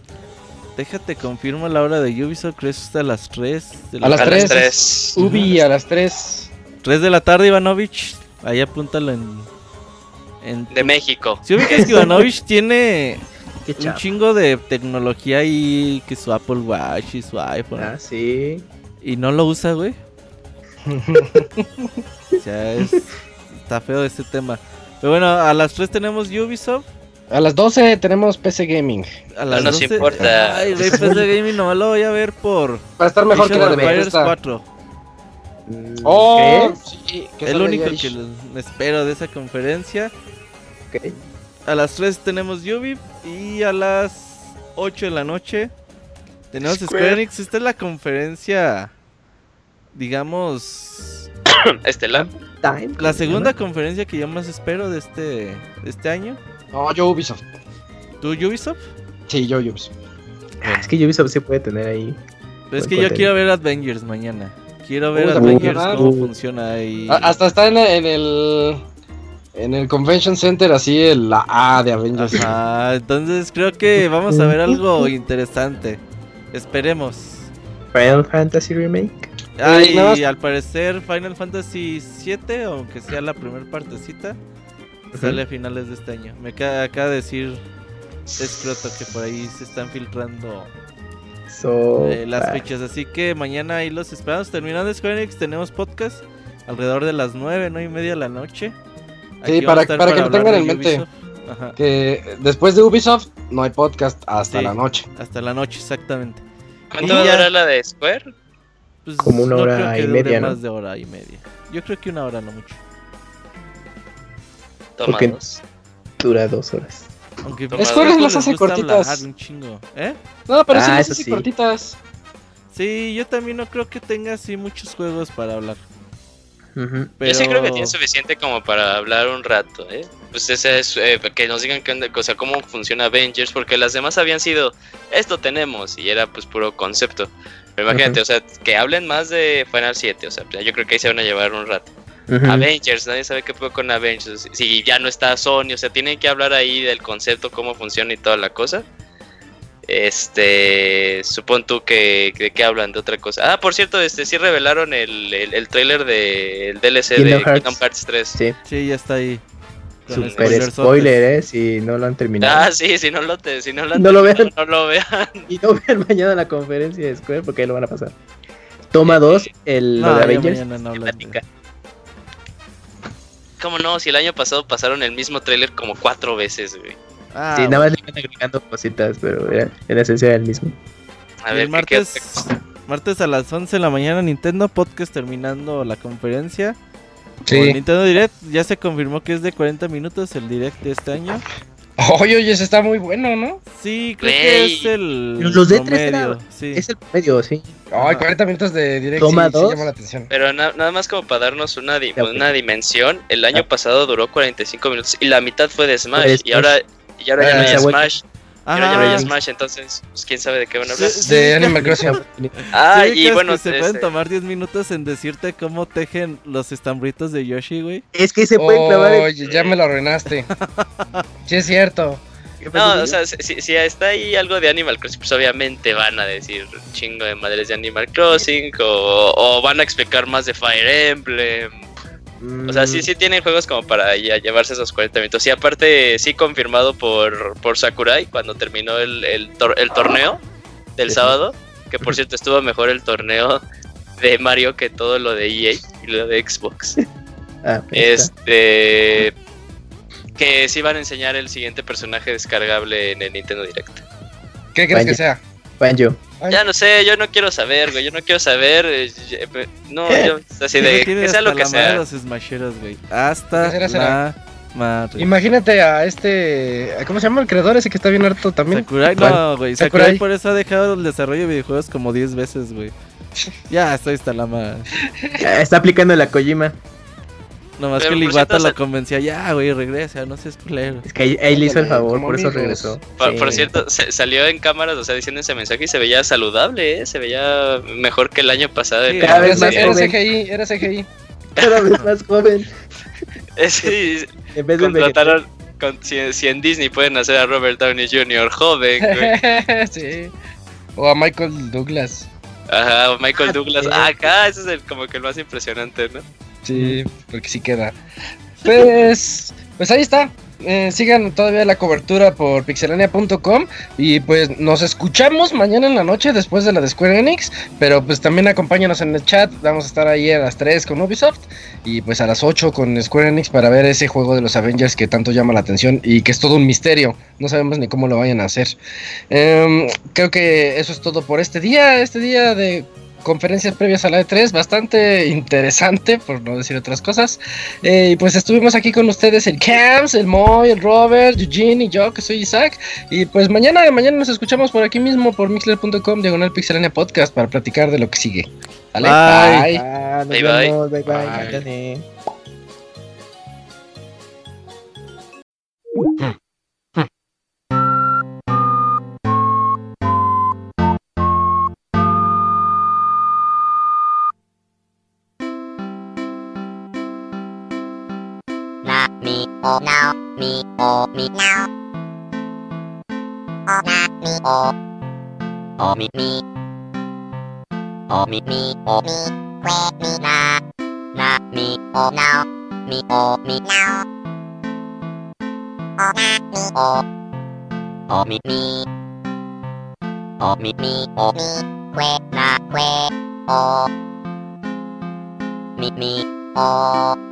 Speaker 5: Déjate, confirmo la hora de Ubisoft, creo que es a las 3. De la
Speaker 1: A las
Speaker 3: A las
Speaker 1: 3.
Speaker 3: 3.
Speaker 1: Ubi a las 3.
Speaker 5: 3 de la tarde, Ivanovich. Ahí apúntalo en... en
Speaker 3: De México.
Speaker 5: Si ubicas que Ivanovich tiene
Speaker 4: Qué
Speaker 5: un chingo de tecnología ahí, que su Apple Watch y su iPhone.
Speaker 4: Ah, sí.
Speaker 5: Y no lo usa, güey. O sea, es- está feo este tema. Pero bueno, a las 3 tenemos Ubisoft.
Speaker 1: A las 12 tenemos PC Gaming.
Speaker 5: A las
Speaker 3: nos
Speaker 5: 12
Speaker 3: importa.
Speaker 5: Ay, güey, PC Gaming nomás lo voy a ver por
Speaker 1: Va a estar mejor que la de
Speaker 5: Empires
Speaker 1: Bethesda.
Speaker 5: 4.
Speaker 4: Mm,
Speaker 1: Oh, sí.
Speaker 5: lo único que me espero de esa conferencia.
Speaker 4: ¿qué? Ok.
Speaker 5: A las 3 tenemos Ubi y a las 8 de la noche tenemos Square,
Speaker 3: Square.
Speaker 5: Enix. Esta es la conferencia, digamos,
Speaker 3: Estelar.
Speaker 4: Time, ¿cómo
Speaker 5: la
Speaker 4: se
Speaker 5: segunda conferencia que yo más espero de este, de este año.
Speaker 1: No, yo Ubisoft.
Speaker 5: ¿Tú Ubisoft?
Speaker 1: Sí, yo Ubisoft.
Speaker 4: Ah, es que Ubisoft sí puede tener ahí.
Speaker 5: Pero es que yo quiero ver Avengers mañana. Quiero ver Avengers cómo funciona ahí.
Speaker 1: Hasta está en, en el. En el Convention Center, así el la A de Avengers.
Speaker 5: Ajá, entonces creo que vamos a ver algo interesante. Esperemos.
Speaker 4: Final Fantasy Remake.
Speaker 5: Ah,
Speaker 1: Eh,
Speaker 5: y al parecer Final Fantasy VII, aunque sea la primera partecita, sale a finales de este año. Me ca- acaba de decir Escroto que por ahí se están filtrando
Speaker 4: So,
Speaker 5: eh, las
Speaker 4: ah,
Speaker 5: fechas. Así que mañana ahí los esperamos. Terminando Square Enix, tenemos podcast alrededor de las 9, 9 y media de la noche.
Speaker 1: Sí,
Speaker 5: Aquí
Speaker 1: para-
Speaker 5: a estar
Speaker 1: para que lo
Speaker 5: hablar
Speaker 1: tengan
Speaker 5: de
Speaker 1: en mente.
Speaker 5: Ubisoft. Ajá,
Speaker 1: Que después de Ubisoft no hay podcast hasta
Speaker 5: Sí.
Speaker 1: la noche.
Speaker 5: hasta la noche, exactamente.
Speaker 3: ¿Cuánto
Speaker 5: Y
Speaker 3: va a durar la de Square?
Speaker 5: Pues,
Speaker 4: Como una
Speaker 5: no
Speaker 4: hora
Speaker 5: creo que
Speaker 4: y
Speaker 5: dure
Speaker 4: media, ¿no?
Speaker 5: más de hora y media. Yo creo que una hora no mucho.
Speaker 3: Toma
Speaker 4: Porque-
Speaker 3: dos.
Speaker 4: dura dos horas.
Speaker 5: Aunque
Speaker 3: Square
Speaker 1: las hace cortitas.
Speaker 5: hablar un chingo. ¿Eh?
Speaker 1: No, pero sí
Speaker 4: Ah,
Speaker 1: las
Speaker 4: eso
Speaker 1: hace
Speaker 4: sí.
Speaker 1: cortitas.
Speaker 5: Sí, yo también no creo que tenga así muchos juegos para hablar. Pero...
Speaker 3: Yo sí creo que tiene suficiente como para hablar un rato, ¿eh? Pues ese es, eh, que nos digan qué o sea, cómo funciona Avengers, porque las demás habían sido, esto tenemos, y era pues puro concepto. Pero imagínate, o sea, que hablen más de Final 7, o sea, yo creo que ahí se van a llevar un rato. Avengers, nadie sabe qué fue con Avengers. Si ya no está Sony, o sea, tienen que hablar ahí del concepto, cómo funciona y toda la cosa. Este, supón tú que de qué hablan de otra cosa. Ah, por cierto, este sí revelaron el, el, el trailer del DLC
Speaker 4: Kingdom
Speaker 3: de
Speaker 4: Hearts.
Speaker 3: Kingdom Hearts 3.
Speaker 4: Sí,
Speaker 5: Sí, ya está ahí.
Speaker 4: Super spoiler, eh, si no lo han terminado.
Speaker 3: Ah, sí, si no lo te, si no lo, han
Speaker 4: No lo
Speaker 3: terminado,
Speaker 4: vean.
Speaker 3: no lo vean.
Speaker 4: Y no vean mañana la conferencia de Square porque ahí lo van a pasar. Toma 2, el lo
Speaker 5: No,
Speaker 4: de
Speaker 5: ya
Speaker 4: Avengers.
Speaker 5: mañana no de-.
Speaker 3: ¿Cómo no? Si el año pasado pasaron el mismo tráiler como cuatro veces, güey.
Speaker 5: Ah,
Speaker 4: sí, nada más le van agregando cositas, pero era, en esencia era el mismo.
Speaker 3: A ver,
Speaker 5: el
Speaker 3: ¿qué- qué
Speaker 5: martes, martes a las 11 de la mañana Nintendo Podcast terminando la conferencia.
Speaker 1: Sí.
Speaker 5: Con Nintendo Direct ya se confirmó que es de 40 minutos el Direct de este año.
Speaker 1: Oye, oye, ese está muy bueno, ¿no?
Speaker 5: Sí, creo que es el
Speaker 4: los de
Speaker 5: promedio, sí.
Speaker 4: Es el medio, sí.
Speaker 1: Ay, 40 minutos de directo
Speaker 4: Toma
Speaker 1: sí, sí llama la atención.
Speaker 3: Pero na- nada más como para darnos una, di-
Speaker 4: Ya, ok.
Speaker 3: una dimensión, el año
Speaker 4: Ah.
Speaker 3: pasado duró 45 minutos y la mitad fue de Smash. Y ahora, y ahora ya
Speaker 1: Ah,
Speaker 3: no hay Smash. Ahora ya no hay Smash, entonces, pues, quién sabe de qué van a hablar.
Speaker 1: De Animal Crossing.
Speaker 3: Ah,
Speaker 5: Sí,
Speaker 3: y bueno,
Speaker 5: se pueden
Speaker 3: este,
Speaker 5: tomar 10 minutos en decirte cómo tejen los estambritos de Yoshi, güey.
Speaker 4: Es que se pueden clavar.
Speaker 1: Oye, ya me lo arruinaste. sí, es cierto.
Speaker 4: ¿Qué pasó,
Speaker 3: No, o sea, si, si está ahí algo de Animal Crossing, pues obviamente van a decir chingo de madres de Animal Crossing o, o van a explicar más de Fire Emblem. O sea, sí,
Speaker 4: Mm,
Speaker 3: sí tienen juegos como para ya llevarse esos 40 minutos. Y aparte, sí confirmado por, por Sakurai cuando terminó el, el, tor- el torneo del
Speaker 4: Sí.
Speaker 3: sábado. Que por cierto estuvo mejor el torneo de Mario que todo lo de EA y lo de Xbox.
Speaker 4: ah.
Speaker 3: Este. Que sí van a enseñar el siguiente personaje descargable en el Nintendo Direct.
Speaker 1: ¿Qué crees
Speaker 4: Vaya.
Speaker 1: que sea?
Speaker 4: Banjo.
Speaker 3: Ya no sé, yo no quiero saber, güey. Yo no quiero saber. eh, eh, eh, No, yo. Así de. Que sea lo que sea.
Speaker 5: los smasheros, güey. Hasta
Speaker 1: ¿Qué será, será?
Speaker 5: la madre.
Speaker 1: Imagínate a este. ¿Cómo se llama el creador ese que está bien harto también?
Speaker 5: Sakurai, no, güey.
Speaker 1: Sakurai.
Speaker 5: Sakurai por eso ha dejado el desarrollo de videojuegos como 10 veces, güey. Ya, estoy hasta la madre.
Speaker 4: Está aplicando la Kojima.
Speaker 5: Nomás
Speaker 3: Pero
Speaker 5: que el Iwata
Speaker 3: cierto,
Speaker 5: lo convencía, ya, güey, regresa, no seas culero.
Speaker 4: Es que ahí, ahí le hizo el favor, por eso regresó.
Speaker 3: Por,
Speaker 4: Sí.
Speaker 3: por cierto, se- salió en cámaras, o sea, diciendo ese mensaje y se veía saludable, ¿eh? Se veía mejor que el año pasado.
Speaker 5: Sí,
Speaker 4: cada vez
Speaker 1: Era,
Speaker 4: más
Speaker 1: era. CGI, era CGI.
Speaker 4: Cada vez más joven.
Speaker 3: Sí,
Speaker 4: En vez de
Speaker 3: contrataron. con- si, si en Disney pueden hacer a Robert Downey Jr. joven, güey.
Speaker 1: sí. O a Michael Douglas.
Speaker 3: Ajá, o Michael
Speaker 4: Ah,
Speaker 3: Douglas. Ah, acá, ese es el, como que el más impresionante, ¿no?
Speaker 1: Sí, porque sí queda. Pues, pues ahí está. Eh, sigan todavía la cobertura por pixelania.com y pues nos escuchamos mañana en la noche después de la de Square Enix, pero pues también acompáñanos en el chat, vamos a estar ahí a las 3 con Ubisoft y pues a las 8 con Square Enix para ver ese juego de los Avengers que tanto llama la atención y que es todo un misterio, no sabemos ni cómo lo vayan a hacer. Em, creo que eso es todo por este día, este día de conferencias previas a la E3, bastante interesante, por no decir otras cosas. Eh, y pues estuvimos aquí con ustedes el Cams, el Moy, el Robert, Eugene y yo, que soy Isaac. Y pues mañana, mañana nos escuchamos por aquí mismo, por mixler.com, diagonal pixelania podcast, para platicar de lo que sigue. ¿Vale?
Speaker 5: Bye.
Speaker 1: Bye.
Speaker 4: Ah,
Speaker 3: Bye, bye.
Speaker 4: vemos, bye, bye,
Speaker 1: Bye.
Speaker 4: mañana.
Speaker 7: Mi o mi now o na mi o o mi mi o mi mi o mi que mi na na mi o now mi o mi now o na mi o o mi mi o mi mi o mi que na que o mi mi o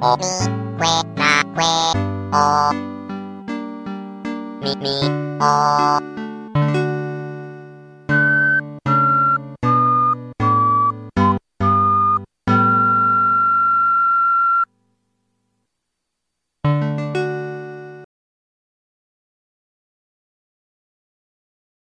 Speaker 7: me me oh me que na que oh me me oh